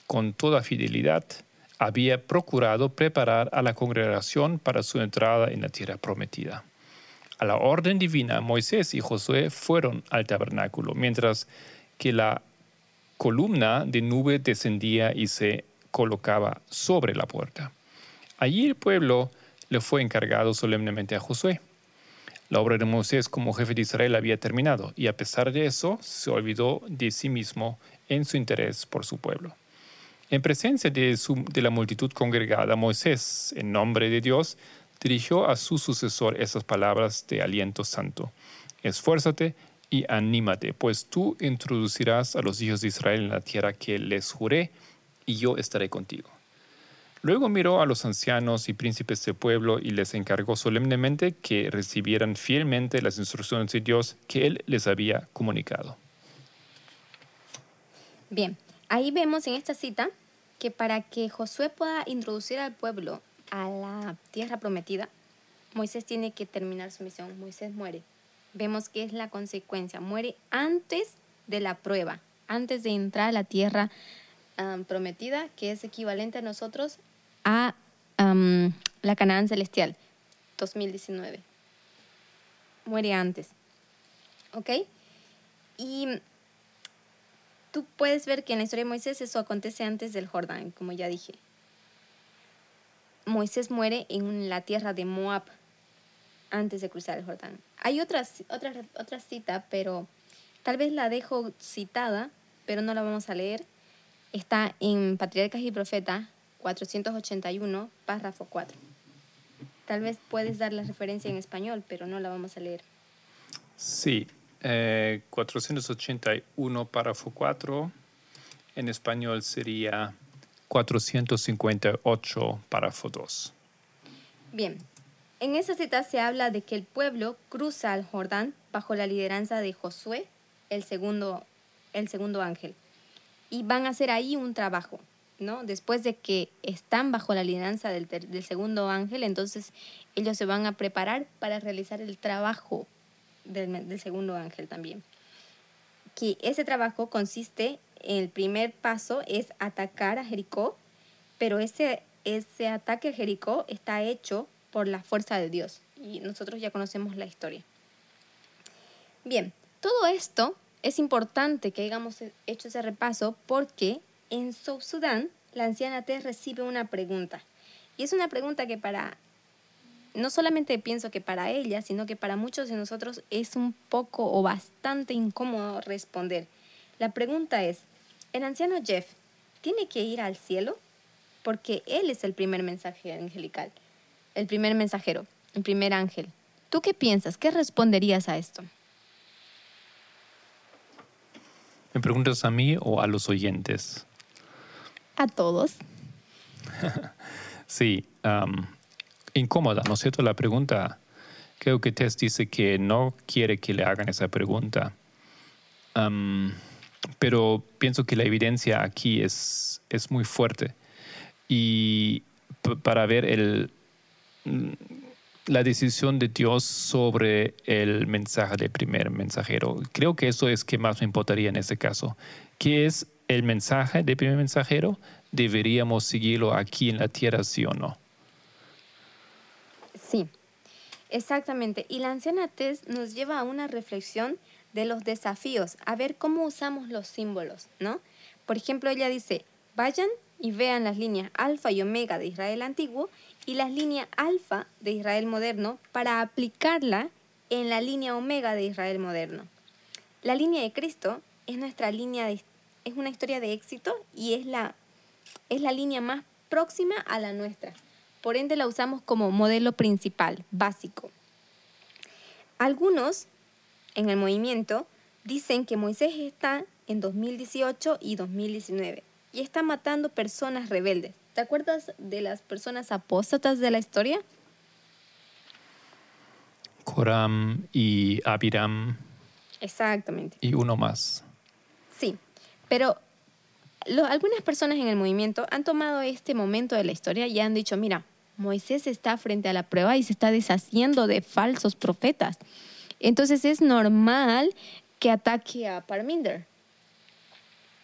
C: Con toda fidelidad, había procurado preparar a la congregación para su entrada en la tierra prometida. A la orden divina, Moisés y Josué fueron al tabernáculo, mientras que la columna de nube descendía y se colocaba sobre la puerta. Allí el pueblo le fue encargado solemnemente a Josué. La obra de Moisés como jefe de Israel había terminado y a pesar de eso se olvidó de sí mismo en su interés por su pueblo. En presencia de, la multitud congregada, Moisés, en nombre de Dios, dirigió a su sucesor esas palabras de aliento santo. Esfuérzate y anímate, pues tú introducirás a los hijos de Israel en la tierra que les juré, y yo estaré contigo. Luego miró a los ancianos y príncipes del pueblo y les encargó solemnemente que recibieran fielmente las instrucciones de Dios que él les había comunicado.
B: Bien, ahí vemos en esta cita que para que Josué pueda introducir al pueblo a la tierra prometida, Moisés tiene que terminar su misión. Moisés muere. Vemos que es la consecuencia. Muere antes de la prueba, antes de entrar a la tierra prometida, que es equivalente a nosotros a la Canaán Celestial, 2019. Muere antes. ¿Ok? Y tú puedes ver que en la historia de Moisés eso acontece antes del Jordán, como ya dije. Moisés muere en la tierra de Moab antes de cruzar el Jordán. Hay otra, otra, otra cita, pero tal vez la dejo citada, pero no la vamos a leer. Está en Patriarcas y Profetas 481, párrafo 4. Tal vez puedes dar la referencia en español, pero no la vamos a leer.
C: Sí, 481, eh, párrafo 4. En español sería 458, párrafo 2.
B: Bien, en esa cita se habla de que el pueblo cruza el Jordán bajo la lideranza de Josué, el segundo, el segundo ángel, y van a hacer ahí un trabajo. ¿No? Después de que están bajo la lideranza del, del, segundo ángel, entonces ellos se van a preparar para realizar el trabajo del, del segundo ángel también. Que ese trabajo consiste el primer paso es atacar a Jericó, pero ese, ese ataque a Jericó está hecho por la fuerza de Dios y nosotros ya conocemos la historia. Bien, todo esto es importante que hayamos hecho ese repaso porque en South Sudán la anciana T recibe una pregunta y es una pregunta que para no solamente pienso que para ella, sino que para muchos de nosotros es un poco o bastante incómodo responder. La pregunta es, el anciano Jeff tiene que ir al cielo porque él es el primer mensaje angelical, el primer mensajero, el primer ángel. ¿Tú qué piensas? ¿Qué responderías a esto?
C: ¿Me preguntas a mí o a los oyentes?
B: A todos.
C: sí, incómoda, ¿no es cierto? La pregunta, creo que Tess dice que no quiere que le hagan esa pregunta pero pienso que la evidencia aquí es, es muy fuerte. Y para ver el, la decisión de Dios sobre el mensaje del primer mensajero, creo que eso es que más me importaría en este caso. ¿Qué es el mensaje del primer mensajero? ¿Deberíamos seguirlo aquí en la tierra, sí o no?
B: Sí, exactamente. Y la anciana Tess nos lleva a una reflexión de los desafíos, a ver cómo usamos los símbolos, ¿no? Por ejemplo, ella dice, vayan y vean las líneas alfa y omega de Israel antiguo y las líneas alfa de Israel moderno para aplicarla en la línea omega de Israel moderno. La línea de Cristo es nuestra línea de, es una historia de éxito y es la, es la línea más próxima a la nuestra. Por ende la usamos como modelo principal, básico. Algunos en el movimiento dicen que Moisés está en 2018 y 2019 y está matando personas rebeldes. ¿Te acuerdas de las personas apóstatas de la historia?
C: Coram y Abiram
B: Exactamente.
C: y uno más.
B: Sí, pero algunas personas en el movimiento han tomado este momento de la historia y han dicho, mira, Moisés está frente a la prueba y se está deshaciendo de falsos profetas. Entonces es normal que ataque a Parminder.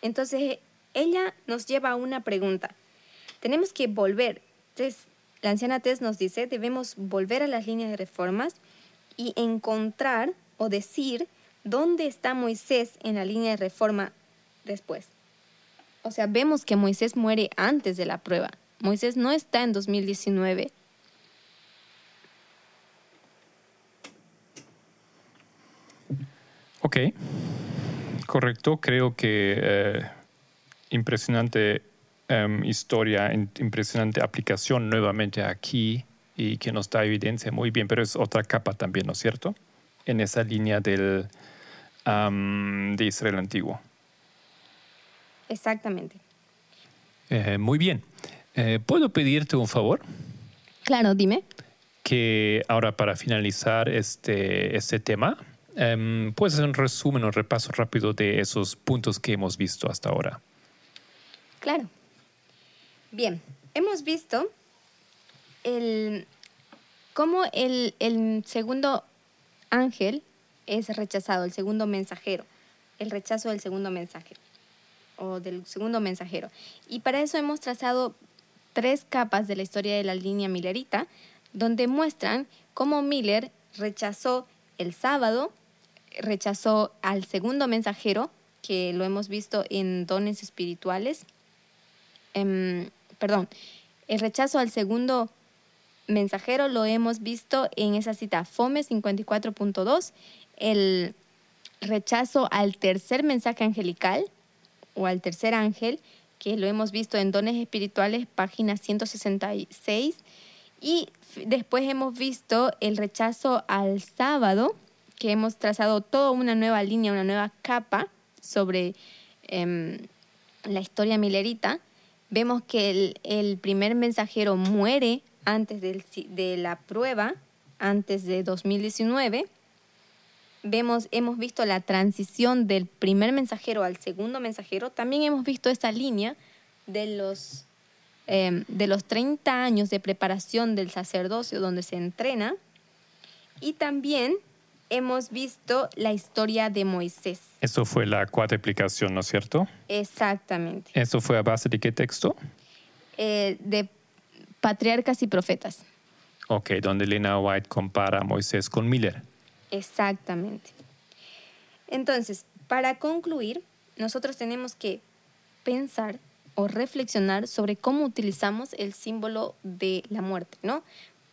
B: Entonces ella nos lleva a una pregunta. Tenemos que volver. La anciana Tess nos dice, debemos volver a las líneas de reformas y encontrar o decir dónde está Moisés en la línea de reforma después. O sea, vemos que Moisés muere antes de la prueba. Moisés no está en 2019.
C: Ok, correcto. Creo que eh, impresionante em, historia, impresionante aplicación nuevamente aquí y que nos da evidencia muy bien, pero es otra capa también, ¿no es cierto? En esa línea del, am, de Israel antiguo.
B: Exactamente.
C: Eh, muy bien. Eh, ¿Puedo pedirte un favor?
B: Claro, dime.
C: que ahora para finalizar este, este tema, em, puedes hacer un resumen, un repaso rápido de esos puntos que hemos visto hasta ahora.
B: Claro. Bien, hemos visto el, cómo el, el segundo ángel es rechazado, el segundo mensajero, el rechazo del segundo mensajero o del segundo mensajero. Y para eso hemos trazado tres capas de la historia de la línea millerita, donde muestran cómo Miller rechazó el sábado, rechazó al segundo mensajero, que lo hemos visto en dones espirituales, em, perdón, el rechazo al segundo mensajero lo hemos visto en esa cita FOME 54.2, el rechazo al tercer mensaje angelical o al tercer ángel, que lo hemos visto en dones espirituales, página 166, y después hemos visto el rechazo al sábado, que hemos trazado toda una nueva línea, una nueva capa sobre em, la historia milerita. Vemos que el, el primer mensajero muere antes del de la prueba, antes de 2019. Vemos, hemos visto la transición del primer mensajero al segundo mensajero. También hemos visto esa línea de los eh, de los 30 años de preparación del sacerdocio donde se entrena. Y también hemos visto la historia de Moisés.
C: Eso fue la cuarta explicación, ¿no es cierto?
B: Exactamente.
C: ¿Eso fue a base de qué texto?
B: Eh, de patriarcas y profetas.
C: Ok, donde Lena White compara a Moisés con Miller.
B: Exactamente. Entonces, para concluir, nosotros tenemos que pensar o reflexionar sobre cómo utilizamos el símbolo de la muerte, ¿no?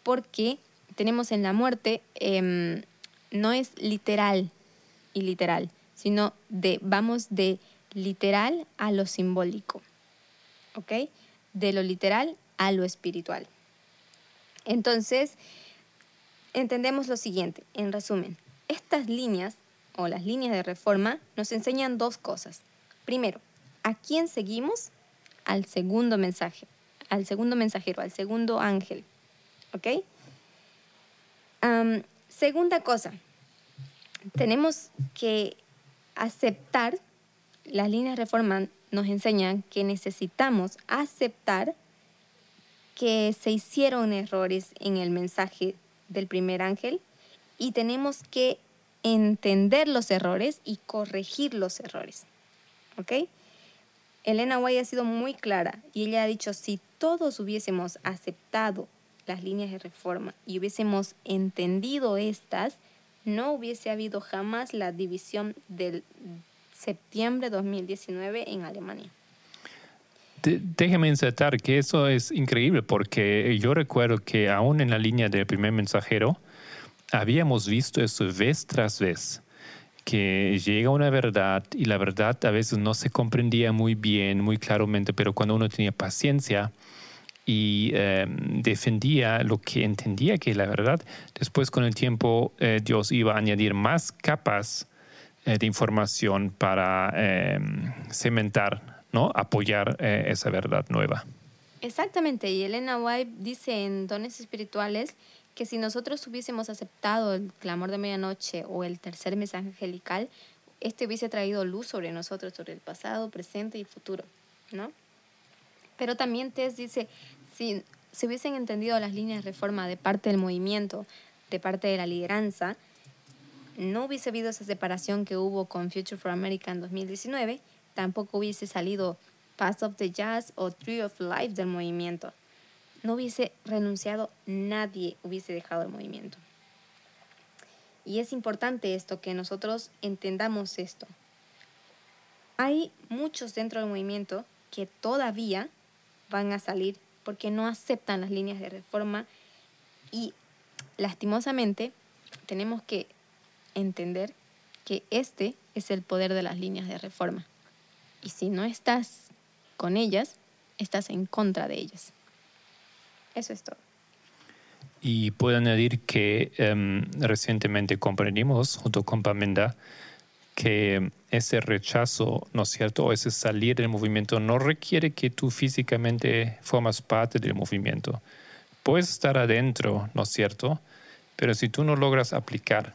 B: Porque tenemos en la muerte, em, no es literal y literal, sino de, vamos de literal a lo simbólico, ¿ok? De lo literal a lo espiritual. Entonces, entendemos lo siguiente, en resumen, estas líneas o las líneas de reforma nos enseñan dos cosas. Primero, ¿a quién seguimos? Al segundo mensaje, al segundo mensajero, al segundo ángel. ¿Ok? Segunda cosa, tenemos que aceptar, las líneas de reforma nos enseñan que necesitamos aceptar que se hicieron errores en el mensaje del primer ángel y tenemos que entender los errores y corregir los errores. ¿Ok? Elena White ha sido muy clara y ella ha dicho, si todos hubiésemos aceptado las líneas de reforma y hubiésemos entendido estas, no hubiese habido jamás la división del septiembre 2019 en Alemania.
C: De- déjeme insertar que eso es increíble porque yo recuerdo que aún en la línea del primer mensajero habíamos visto eso vez tras vez, que llega una verdad y la verdad a veces no se comprendía muy bien, muy claramente, pero cuando uno tenía paciencia y eh, defendía lo que entendía que la verdad, después con el tiempo eh, Dios iba a añadir más capas de información para cementar, ¿no? apoyar esa verdad nueva.
B: Exactamente, y Elena White dice en Dones Espirituales que si nosotros hubiésemos aceptado el clamor de medianoche o el tercer mensaje angelical, este hubiese traído luz sobre nosotros, sobre el pasado, presente y futuro, ¿no? Pero también Tess dice, si se hubiesen entendido las líneas de reforma de parte del movimiento, de parte de la lideranza, no hubiese habido esa separación que hubo con Future for America en 2019, tampoco hubiese salido Path of the Jazz o Tree of Life del movimiento no hubiese renunciado, nadie hubiese dejado el movimiento. Y es importante esto, que nosotros entendamos esto. Hay muchos dentro del movimiento que todavía van a salir porque no aceptan las líneas de reforma y lastimosamente tenemos que entender que este es el poder de las líneas de reforma. Y si no estás con ellas, estás en contra de ellas. Eso es todo.
C: Y puedo añadir que em, recientemente comprendimos, junto con Pamenda, que ese rechazo, ¿no es cierto?, o ese salir del movimiento no requiere que tú físicamente formas parte del movimiento. Puedes estar adentro, ¿no es cierto?, pero si tú no logras aplicar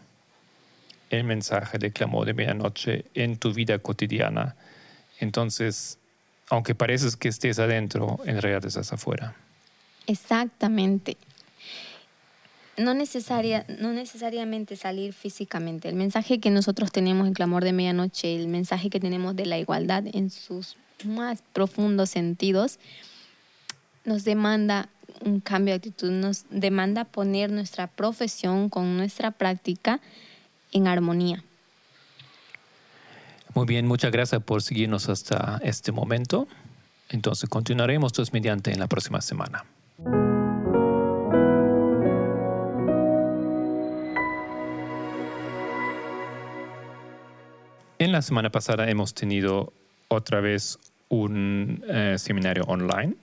C: el mensaje de clamor de medianoche en tu vida cotidiana, entonces, aunque pareces que estés adentro, en realidad estás afuera.
B: Exactamente. No, necesaria, no necesariamente salir físicamente. El mensaje que nosotros tenemos en Clamor de Medianoche, el mensaje que tenemos de la igualdad en sus más profundos sentidos, nos demanda un cambio de actitud, nos demanda poner nuestra profesión con nuestra práctica en armonía.
C: Muy bien, muchas gracias por seguirnos hasta este momento. Entonces continuaremos todos mediante en la próxima semana. En la semana pasada hemos tenido otra vez un eh, seminario online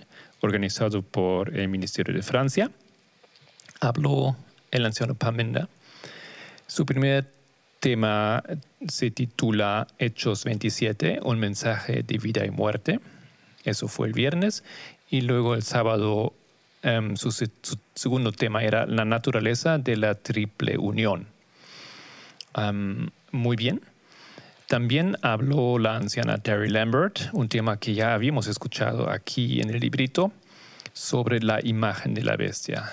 C: organizado por el Ministerio de Francia. Habló el anciano Pamenda. Su primer tema se titula Hechos 27, un mensaje de vida y muerte. Eso fue el viernes. Y luego el sábado Em, su, segundo tema era la naturaleza de la triple unión. Muy bien. También habló la anciana Terry Lambert, un tema que ya habíamos escuchado aquí en el librito, sobre la imagen de la bestia.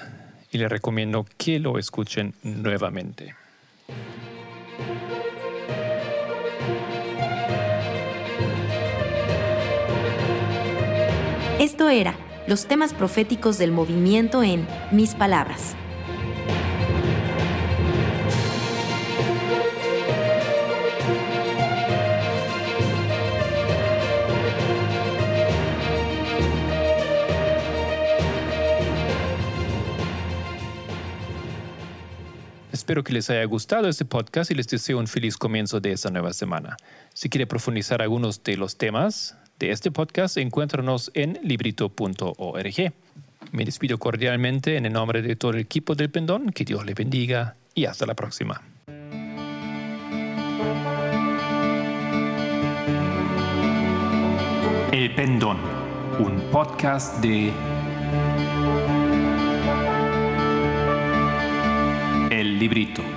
C: Y le recomiendo que lo escuchen nuevamente.
D: Esto era los temas proféticos del movimiento en Mis Palabras.
C: Espero que les haya gustado este podcast y les deseo un feliz comienzo de esta nueva semana. Si quiere profundizar algunos de los temas de este podcast, encuéntranos en librito.org. Me despido cordialmente en el nombre de todo el equipo del Pendón. Que Dios le bendiga y hasta la próxima.
A: El Pendón, un podcast de Librito.